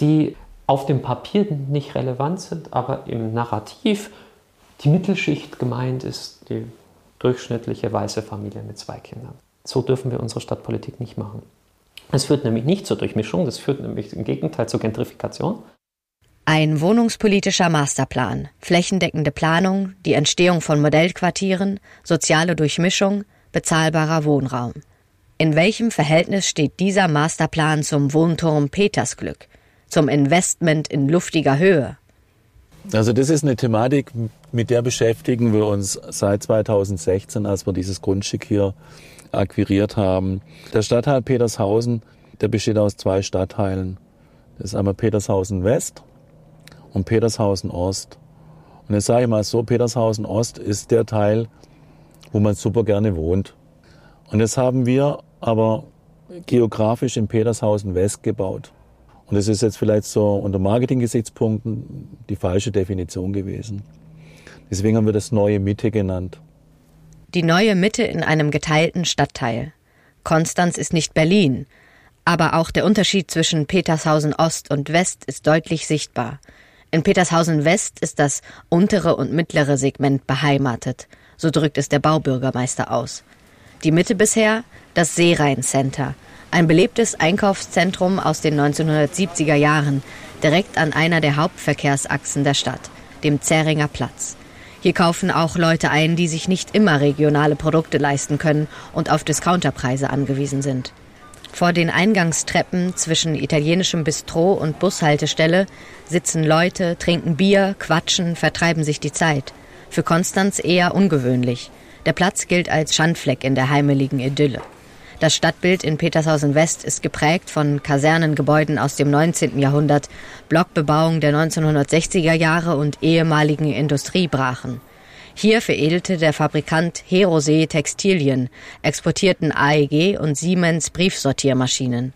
die auf dem Papier nicht relevant sind, aber im Narrativ die Mittelschicht gemeint ist, die durchschnittliche weiße Familie mit zwei Kindern. So dürfen wir unsere Stadtpolitik nicht machen. Es führt nämlich nicht zur Durchmischung, das führt nämlich im Gegenteil zur Gentrifikation. Ein wohnungspolitischer Masterplan, flächendeckende Planung, die Entstehung von Modellquartieren, soziale Durchmischung, bezahlbarer Wohnraum. In welchem Verhältnis steht dieser Masterplan zum Wohnturm Petersglück, zum Investment in luftiger Höhe? Also das ist eine Thematik, mit der beschäftigen wir uns seit 2016, als wir dieses Grundstück hier akquiriert haben. Der Stadtteil Petershausen, der besteht aus zwei Stadtteilen. Das ist einmal Petershausen West und Petershausen Ost. Und jetzt sage ich mal so, Petershausen Ost ist der Teil, wo man super gerne wohnt. Und jetzt haben wir aber geografisch in Petershausen West gebaut. Und das ist jetzt vielleicht so unter Marketing-Gesichtspunkten die falsche Definition gewesen. Deswegen haben wir das neue Mitte genannt. Die neue Mitte in einem geteilten Stadtteil. Konstanz ist nicht Berlin, aber auch der Unterschied zwischen Petershausen Ost und West ist deutlich sichtbar. In Petershausen West ist das untere und mittlere Segment beheimatet, so drückt es der Baubürgermeister aus. Die Mitte bisher das Seerhein Center, ein belebtes Einkaufszentrum aus den 1970er Jahren, direkt an einer der Hauptverkehrsachsen der Stadt, dem Zähringer Platz. Hier kaufen auch Leute ein, die sich nicht immer regionale Produkte leisten können und auf Discounterpreise angewiesen sind. Vor den Eingangstreppen zwischen italienischem Bistro und Bushaltestelle sitzen Leute, trinken Bier, quatschen, vertreiben sich die Zeit. Für Konstanz eher ungewöhnlich. Der Platz gilt als Schandfleck in der heimeligen Idylle. Das Stadtbild in Petershausen West ist geprägt von Kasernengebäuden aus dem 19. Jahrhundert, Blockbebauung der 1960er Jahre und ehemaligen Industriebrachen. Hier veredelte der Fabrikant Herosee Textilien, exportierten AEG und Siemens Briefsortiermaschinen.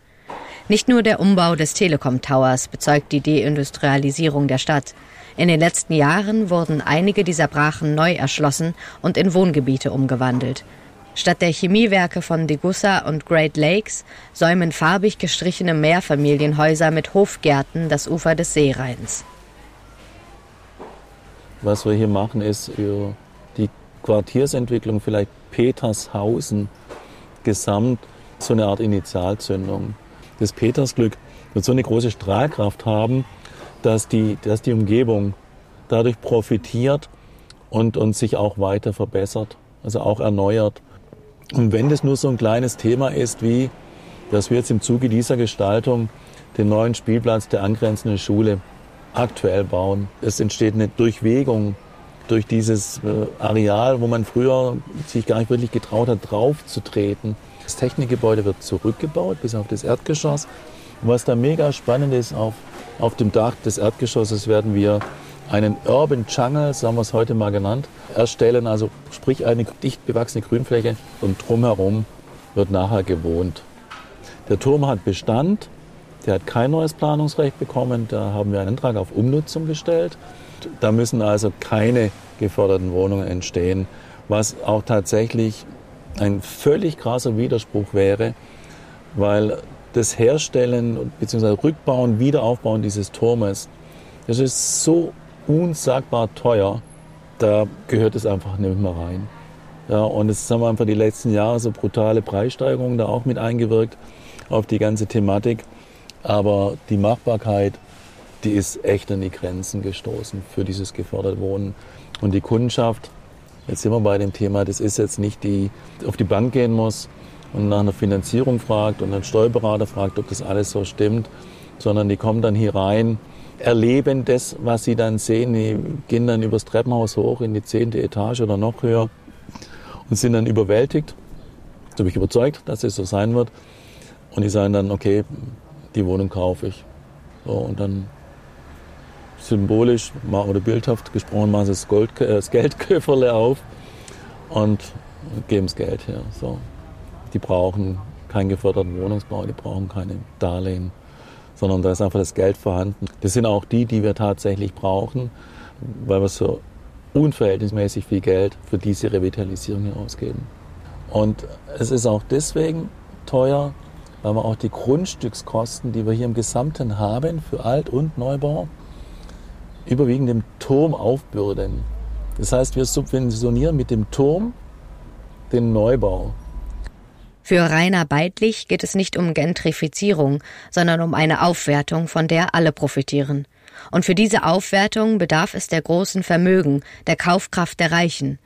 Nicht nur der Umbau des Telekom Towers bezeugt die Deindustrialisierung der Stadt. In den letzten Jahren wurden einige dieser Brachen neu erschlossen und in Wohngebiete umgewandelt. Statt der Chemiewerke von Degussa und Great Lakes säumen farbig gestrichene Mehrfamilienhäuser mit Hofgärten das Ufer des Seerheins. Was wir hier machen, ist für die Quartiersentwicklung vielleicht Petershausen gesamt so eine Art Initialzündung. Das Petersglück wird so eine große Strahlkraft haben, dass die, dass die Umgebung dadurch profitiert und, und sich auch weiter verbessert, also auch erneuert. Und wenn das nur so ein kleines Thema ist, wie dass wir jetzt im Zuge dieser Gestaltung den neuen Spielplatz der angrenzenden Schule aktuell bauen. Es entsteht eine Durchwegung durch dieses äh, Areal, wo man früher sich gar nicht wirklich getraut hat, drauf zu treten. Das Technikgebäude wird zurückgebaut bis auf das Erdgeschoss. Und was da mega spannend ist, auf, auf dem Dach des Erdgeschosses werden wir einen Urban Jungle, so haben wir es heute mal genannt, erstellen. Also sprich eine dicht bewachsene Grünfläche und drumherum wird nachher gewohnt. Der Turm hat Bestand, der hat kein neues Planungsrecht bekommen. Da haben wir einen Antrag auf Umnutzung gestellt. Da müssen also keine geförderten Wohnungen entstehen, was auch tatsächlich ein völlig krasser Widerspruch wäre, weil das Herstellen bzw. Rückbauen, Wiederaufbauen dieses Turmes, das ist so unsagbar teuer, da gehört es einfach nicht mehr rein. Ja, und es haben einfach die letzten Jahre so brutale Preissteigerungen da auch mit eingewirkt auf die ganze Thematik. Aber die Machbarkeit, die ist echt an die Grenzen gestoßen für dieses geförderte Wohnen. Und die Kundschaft, jetzt sind wir bei dem Thema, das ist jetzt nicht die, auf die Bank gehen muss und nach einer Finanzierung fragt und einen Steuerberater fragt, ob das alles so stimmt, sondern die kommen dann hier rein, erleben das, was sie dann sehen, die gehen dann übers Treppenhaus hoch in die zehnte Etage oder noch höher und sind dann überwältigt. So bin ich überzeugt, dass es so sein wird. Und die sagen dann, okay, die Wohnung kaufe ich. So, und dann symbolisch oder bildhaft gesprochen machen sie das, Gold, äh, das Geldköfferle auf und geben das Geld her. So. Die brauchen keinen geförderten Wohnungsbau, die brauchen keine Darlehen, sondern da ist einfach das Geld vorhanden. Das sind auch die, die wir tatsächlich brauchen, weil wir so unverhältnismäßig viel Geld für diese Revitalisierung hier ausgeben. Und es ist auch deswegen teuer, weil wir auch die Grundstückskosten, die wir hier im Gesamten haben für Alt- und Neubau, überwiegend dem Turm aufbürden. Das heißt, wir subventionieren mit dem Turm den Neubau. Für Rainer Beidlich geht es nicht um Gentrifizierung, sondern um eine Aufwertung, von der alle profitieren. Und für diese Aufwertung bedarf es der großen Vermögen, der Kaufkraft der Reichen.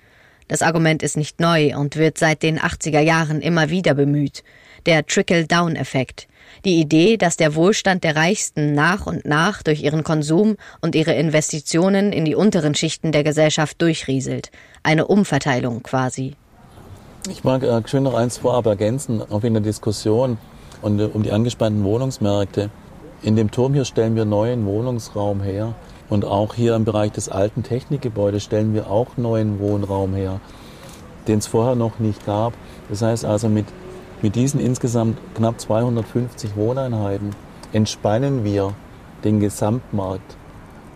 Das Argument ist nicht neu und wird seit den 80er Jahren immer wieder bemüht. Der Trickle-Down-Effekt. Die Idee, dass der Wohlstand der Reichsten nach und nach durch ihren Konsum und ihre Investitionen in die unteren Schichten der Gesellschaft durchrieselt. Eine Umverteilung quasi. Ich mag äh, schön noch eins vorab ergänzen, auch in der Diskussion und, äh, um die angespannten Wohnungsmärkte. In dem Turm hier stellen wir neuen Wohnungsraum her. Und auch hier im Bereich des alten Technikgebäudes stellen wir auch neuen Wohnraum her, den es vorher noch nicht gab. Das heißt also, mit, mit diesen insgesamt knapp 250 Wohneinheiten entspannen wir den Gesamtmarkt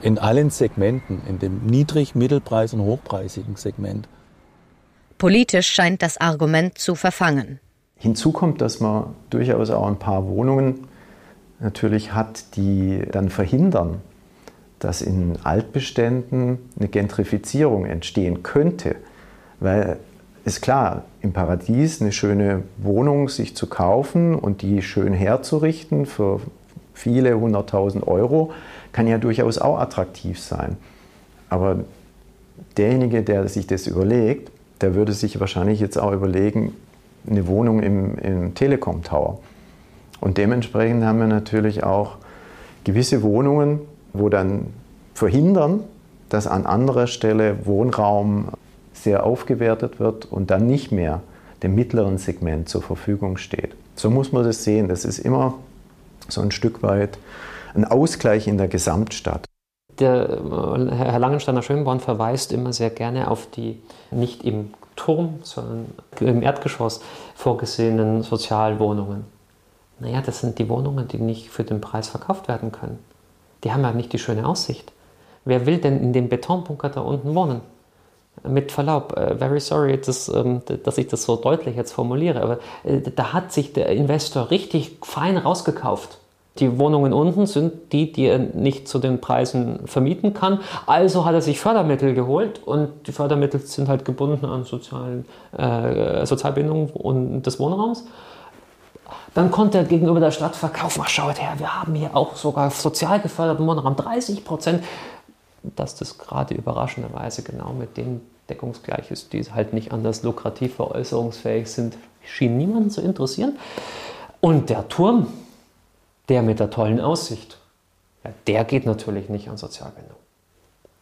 in allen Segmenten, in dem Niedrig-, Mittelpreis- und hochpreisigen Segment. Politisch scheint das Argument zu verfangen. Hinzu kommt, dass man durchaus auch ein paar Wohnungen natürlich hat, die dann verhindern, dass in Altbeständen eine Gentrifizierung entstehen könnte. Weil ist klar, im Paradies eine schöne Wohnung sich zu kaufen und die schön herzurichten für viele hunderttausend Euro, kann ja durchaus auch attraktiv sein. Aber derjenige, der sich das überlegt, der würde sich wahrscheinlich jetzt auch überlegen, eine Wohnung im, im Telekom Tower. Und dementsprechend haben wir natürlich auch gewisse Wohnungen, wo dann verhindern, dass an anderer Stelle Wohnraum sehr aufgewertet wird und dann nicht mehr dem mittleren Segment zur Verfügung steht. So muss man das sehen. Das ist immer so ein Stück weit ein Ausgleich in der Gesamtstadt. Der äh, Herr Langensteiner Schönborn verweist immer sehr gerne auf die nicht im Turm, sondern im Erdgeschoss vorgesehenen Sozialwohnungen. Naja, das sind die Wohnungen, die nicht für den Preis verkauft werden können. Die haben ja nicht die schöne Aussicht. Wer will denn in dem Betonbunker da unten wohnen? Mit Verlaub, uh, very sorry, das, ähm, dass ich das so deutlich jetzt formuliere, aber äh, da hat sich der Investor richtig fein rausgekauft. Die Wohnungen unten sind die, die er nicht zu den Preisen vermieten kann. Also hat er sich Fördermittel geholt und die Fördermittel sind halt gebunden an sozialen, äh, Sozialbindungen des Wohnraums. Dann konnte er gegenüber der Stadt verkaufen, ach schaut her, wir haben hier auch sogar sozial geförderten Wohnraum, 30 Prozent. Dass das gerade überraschenderweise genau mit dem deckungsgleich ist, die halt nicht anders lukrativ veräußerungsfähig sind, schien niemanden zu interessieren. Und der Turm, der mit der tollen Aussicht, ja, der geht natürlich nicht an Sozialbindung.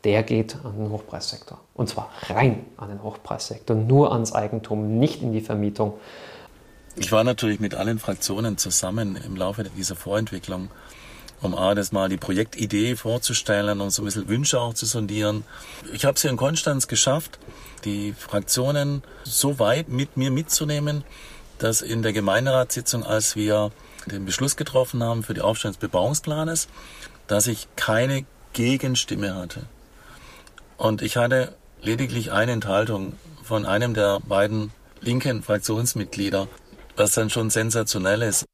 Der geht an den Hochpreissektor. Und zwar rein an den Hochpreissektor, nur ans Eigentum, nicht in die Vermietung. Ich war natürlich mit allen Fraktionen zusammen im Laufe dieser Vorentwicklung, um A, das mal die Projektidee vorzustellen und so ein bisschen Wünsche auch zu sondieren. Ich habe es hier in Konstanz geschafft, die Fraktionen so weit mit mir mitzunehmen, dass in der Gemeinderatssitzung, als wir den Beschluss getroffen haben für die Aufstellung des Bebauungsplanes, dass ich keine Gegenstimme hatte. Und ich hatte lediglich eine Enthaltung von einem der beiden linken Fraktionsmitglieder was dann schon sensationell ist.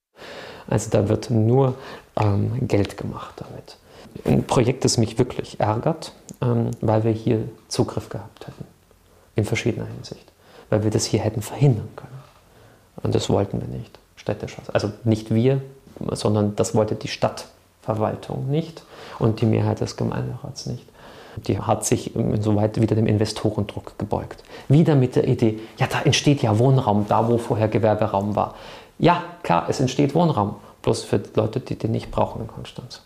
Also da wird nur ähm, Geld gemacht damit. Ein Projekt, das mich wirklich ärgert, ähm, weil wir hier Zugriff gehabt hätten. In verschiedener Hinsicht. Weil wir das hier hätten verhindern können. Und das wollten wir nicht. Städtisch. Also nicht wir, sondern das wollte die Stadtverwaltung nicht und die Mehrheit des Gemeinderats nicht. Die hat sich insoweit wieder dem Investorendruck gebeugt. Wieder mit der Idee, ja, da entsteht ja Wohnraum, da wo vorher Gewerberaum war. Ja, klar, es entsteht Wohnraum, bloß für Leute, die den nicht brauchen in Konstanz.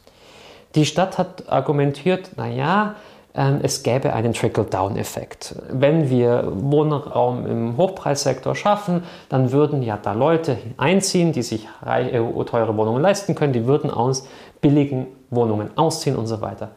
Die Stadt hat argumentiert, naja, ähm, es gäbe einen Trickle-Down-Effekt. Wenn wir Wohnraum im Hochpreissektor schaffen, dann würden ja da Leute einziehen, die sich äh, teure Wohnungen leisten können, die würden aus billigen Wohnungen ausziehen und so weiter.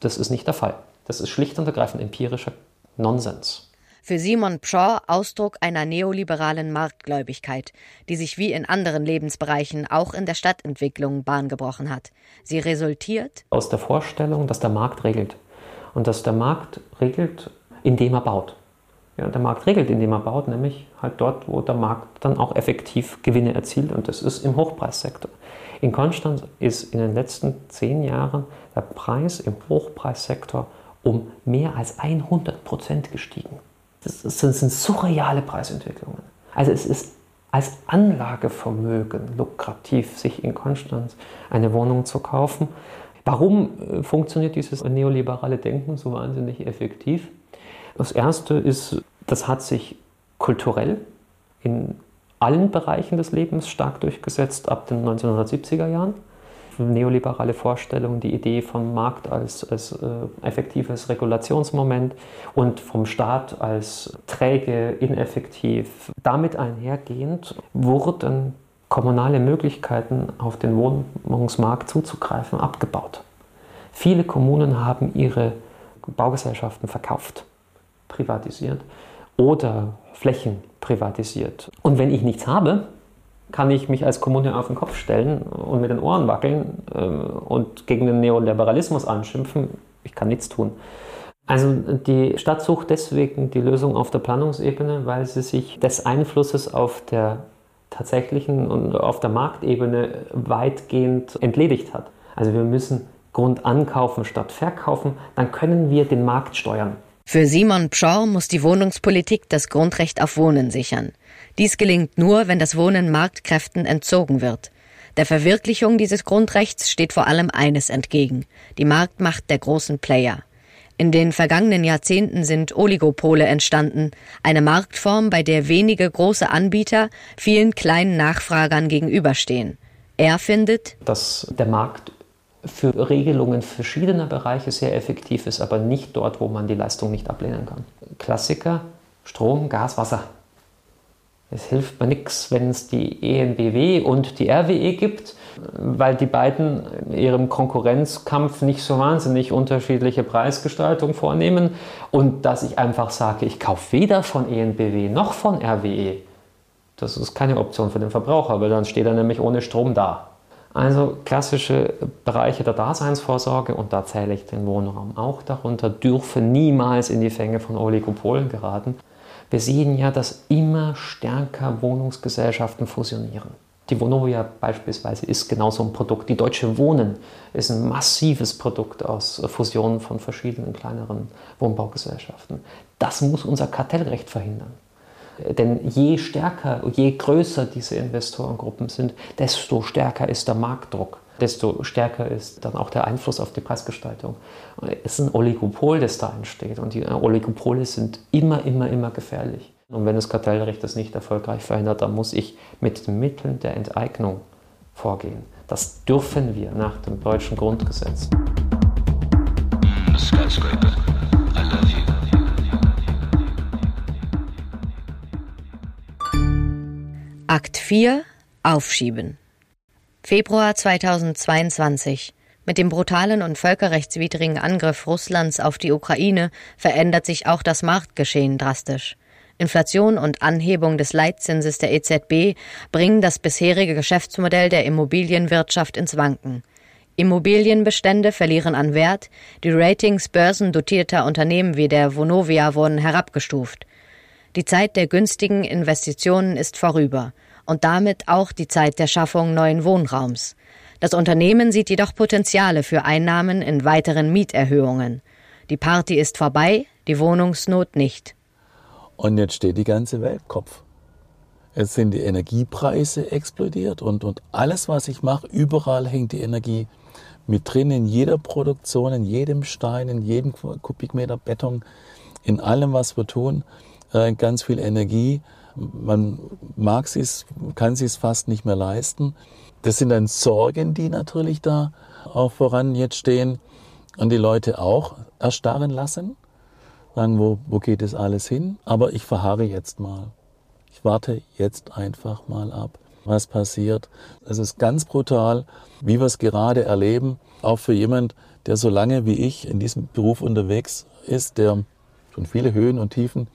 Das ist nicht der Fall. Das ist schlicht und ergreifend empirischer Nonsens. Für Simon Pshaw Ausdruck einer neoliberalen Marktgläubigkeit, die sich wie in anderen Lebensbereichen auch in der Stadtentwicklung Bahn gebrochen hat. Sie resultiert aus der Vorstellung, dass der Markt regelt. Und dass der Markt regelt, indem er baut. ja, der Markt regelt, indem er baut, nämlich halt dort, wo der Markt dann auch effektiv Gewinne erzielt und das ist im Hochpreissektor. In Konstanz ist in den letzten zehn Jahren der Preis im Hochpreissektor um mehr als 100 Prozent gestiegen. Das sind, sind surreale Preisentwicklungen. Also es ist als Anlagevermögen lukrativ, sich in Konstanz eine Wohnung zu kaufen. Warum äh, funktioniert dieses neoliberale Denken so wahnsinnig effektiv? Das Erste ist, das hat sich kulturell in allen Bereichen des Lebens stark durchgesetzt ab den 1970er Jahren. Neoliberale Vorstellung, die Idee vom Markt als, als äh, effektives Regulationsmoment und vom Staat als träge, ineffektiv. Damit einhergehend wurden kommunale Möglichkeiten, auf den Wohnungsmarkt zuzugreifen, abgebaut. Viele Kommunen haben ihre Baugesellschaften verkauft, privatisiert oder Flächen privatisiert. Und wenn ich nichts habe, kann ich mich als Kommune auf den Kopf stellen und mit den Ohren wackeln äh, und gegen den Neoliberalismus anschimpfen. Ich kann nichts tun. Also die Stadt sucht deswegen die Lösung auf der Planungsebene, weil sie sich des Einflusses auf der tatsächlichen und auf der Marktebene weitgehend entledigt hat. Also wir müssen Grund ankaufen statt verkaufen, dann können wir den Markt steuern. Für Simon Pschorr muss die Wohnungspolitik das Grundrecht auf Wohnen sichern. Dies gelingt nur, wenn das Wohnen Marktkräften entzogen wird. Der Verwirklichung dieses Grundrechts steht vor allem eines entgegen, die Marktmacht der großen Player. In den vergangenen Jahrzehnten sind Oligopole entstanden, eine Marktform, bei der wenige große Anbieter vielen kleinen Nachfragern gegenüberstehen. Er findet, dass der Markt für Regelungen verschiedener Bereiche sehr effektiv ist, aber nicht dort, wo man die Leistung nicht ablehnen kann. Klassiker, Strom, Gas, Wasser. Es hilft mir nichts, wenn es die ENBW und die RWE gibt, weil die beiden in ihrem Konkurrenzkampf nicht so wahnsinnig unterschiedliche Preisgestaltung vornehmen und dass ich einfach sage, ich kaufe weder von ENBW noch von RWE. Das ist keine Option für den Verbraucher, weil dann steht er nämlich ohne Strom da. Also klassische Bereiche der Daseinsvorsorge, und da zähle ich den Wohnraum auch darunter, dürfen niemals in die Fänge von Oligopolen geraten. Wir sehen ja, dass immer stärker Wohnungsgesellschaften fusionieren. Die Vonovia beispielsweise ist genauso ein Produkt. Die Deutsche Wohnen ist ein massives Produkt aus Fusionen von verschiedenen kleineren Wohnbaugesellschaften. Das muss unser Kartellrecht verhindern. Denn je stärker, je größer diese Investorengruppen sind, desto stärker ist der Marktdruck, desto stärker ist dann auch der Einfluss auf die Preisgestaltung. Es ist ein Oligopol, das da entsteht und die Oligopole sind immer, immer, immer gefährlich. Und wenn das Kartellrecht das nicht erfolgreich verhindert, dann muss ich mit den Mitteln der Enteignung vorgehen. Das dürfen wir nach dem deutschen Grundgesetz. Akt 4 Aufschieben Februar 2022 Mit dem brutalen und völkerrechtswidrigen Angriff Russlands auf die Ukraine verändert sich auch das Marktgeschehen drastisch. Inflation und Anhebung des Leitzinses der EZB bringen das bisherige Geschäftsmodell der Immobilienwirtschaft ins Wanken. Immobilienbestände verlieren an Wert, die Ratings börsendotierter Unternehmen wie der Vonovia wurden herabgestuft. Die Zeit der günstigen Investitionen ist vorüber und damit auch die Zeit der Schaffung neuen Wohnraums. Das Unternehmen sieht jedoch Potenziale für Einnahmen in weiteren Mieterhöhungen. Die Party ist vorbei, die Wohnungsnot nicht. Und jetzt steht die ganze Welt Kopf. Jetzt sind die Energiepreise explodiert und, und alles, was ich mache, überall hängt die Energie mit drin, in jeder Produktion, in jedem Stein, in jedem Kubikmeter Beton, in allem, was wir tun. Äh, ganz viel Energie. Man mag es, kann es fast nicht mehr leisten. Das sind dann Sorgen, die natürlich da auch voran jetzt stehen und die Leute auch erstarren lassen. Sagen, wo, wo geht das alles hin? Aber ich verharre jetzt mal. Ich warte jetzt einfach mal ab, was passiert. Es ist ganz brutal, wie wir es gerade erleben, auch für jemand, der so lange wie ich in diesem Beruf unterwegs ist, der schon viele Höhen und Tiefen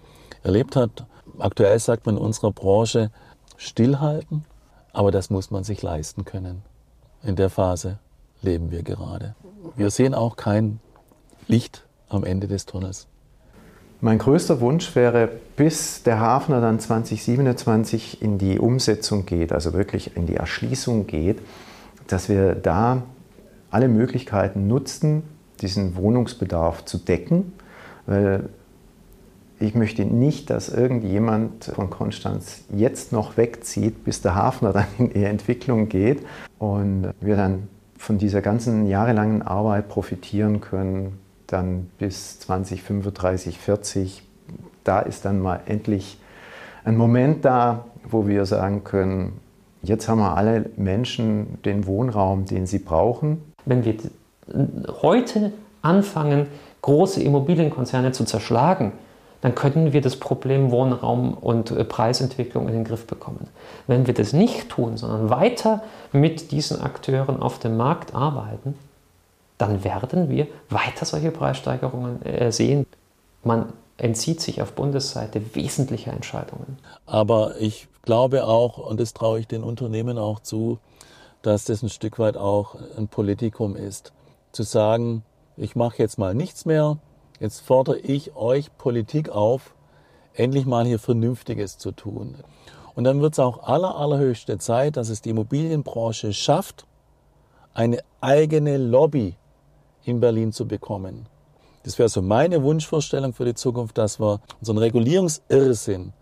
erlebt hat. Aktuell sagt man in unserer Branche stillhalten, aber das muss man sich leisten können. In der Phase leben wir gerade. Wir sehen auch kein Licht am Ende des Tunnels. Mein größter Wunsch wäre, bis der Hafner dann 2027 in die Umsetzung geht, also wirklich in die Erschließung geht, dass wir da alle Möglichkeiten nutzen, diesen Wohnungsbedarf zu decken, weil ich möchte nicht, dass irgendjemand von Konstanz jetzt noch wegzieht, bis der Hafner dann in die Entwicklung geht und wir dann von dieser ganzen jahrelangen Arbeit profitieren können, dann bis 2035, 40. Da ist dann mal endlich ein Moment da, wo wir sagen können, jetzt haben wir alle Menschen den Wohnraum, den sie brauchen. Wenn wir heute anfangen, große Immobilienkonzerne zu zerschlagen, dann können wir das Problem Wohnraum und äh, Preisentwicklung in den Griff bekommen. Wenn wir das nicht tun, sondern weiter mit diesen Akteuren auf dem Markt arbeiten, dann werden wir weiter solche Preissteigerungen äh, sehen. Man entzieht sich auf Bundesseite wesentlicher Entscheidungen. Aber ich glaube auch, und das traue ich den Unternehmen auch zu, dass das ein Stück weit auch ein Politikum ist. Zu sagen, ich mache jetzt mal nichts mehr, jetzt fordere ich euch Politik auf, endlich mal hier Vernünftiges zu tun. Und dann wird es auch aller, allerhöchste Zeit, dass es die Immobilienbranche schafft, eine eigene Lobby in Berlin zu bekommen. Das wäre so meine Wunschvorstellung für die Zukunft, dass wir unseren Regulierungsirrsinn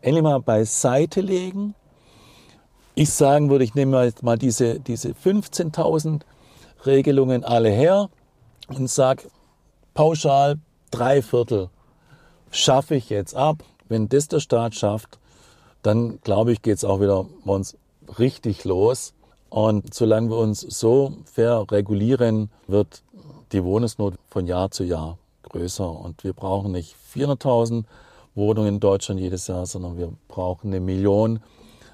endlich mal beiseite legen. Ich sagen würde, ich nehme jetzt mal diese, diese 15.000 Regelungen alle her und sage pauschal drei Viertel schaffe ich jetzt ab. Wenn das der Staat schafft, dann glaube ich, geht es auch wieder bei uns richtig los. Und solange wir uns so fair regulieren, wird die Wohnungsnot von Jahr zu Jahr größer. Und wir brauchen nicht 400.000 Wohnungen in Deutschland jedes Jahr, sondern wir brauchen eine Million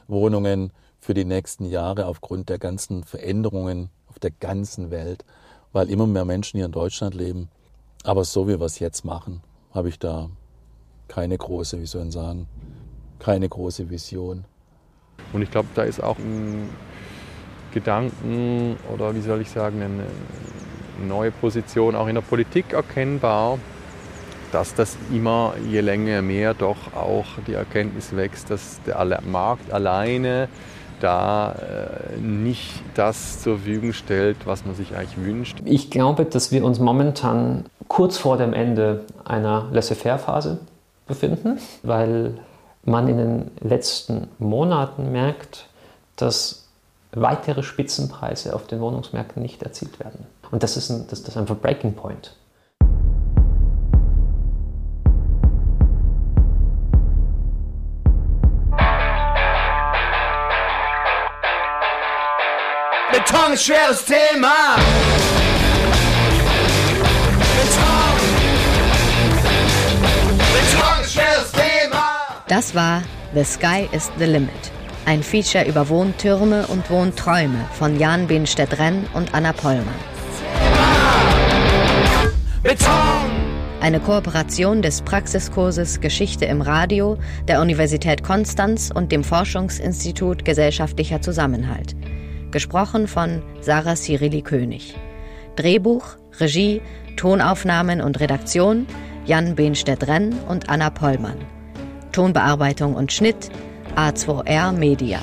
Wohnungen für die nächsten Jahre aufgrund der ganzen Veränderungen auf der ganzen Welt, weil immer mehr Menschen hier in Deutschland leben. Aber so wie wir es jetzt machen, habe ich da keine große, wie soll ich sagen, keine große Vision. Und ich glaube, da ist auch ein Gedanken oder wie soll ich sagen, eine neue Position auch in der Politik erkennbar, dass das immer je länger mehr doch auch die Erkenntnis wächst, dass der Markt alleine da äh, nicht das zur Verfügung stellt, was man sich eigentlich wünscht. Ich glaube, dass wir uns momentan kurz vor dem Ende einer Laissez-faire-Phase befinden, weil man in den letzten Monaten merkt, dass weitere Spitzenpreise auf den Wohnungsmärkten nicht erzielt werden. Und das ist, ein, das, das ist einfach Breaking Point. Beton ist schweres Thema. Das war The Sky is the Limit. Ein Feature über Wohntürme und Wohnträume von Jan Behnstedt-Renn und Anna Pollmann. Eine Kooperation des Praxiskurses Geschichte im Radio der Universität Konstanz und dem Forschungsinstitut Gesellschaftlicher Zusammenhalt. Gesprochen von Sarah Cyrilli König. Drehbuch, Regie, Tonaufnahmen und Redaktion Jan Behnstedt-Renn und Anna Pollmann. Tonbearbeitung und Schnitt A2R Media.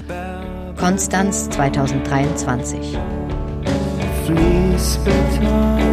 Konstanz 2023. Fließbeton.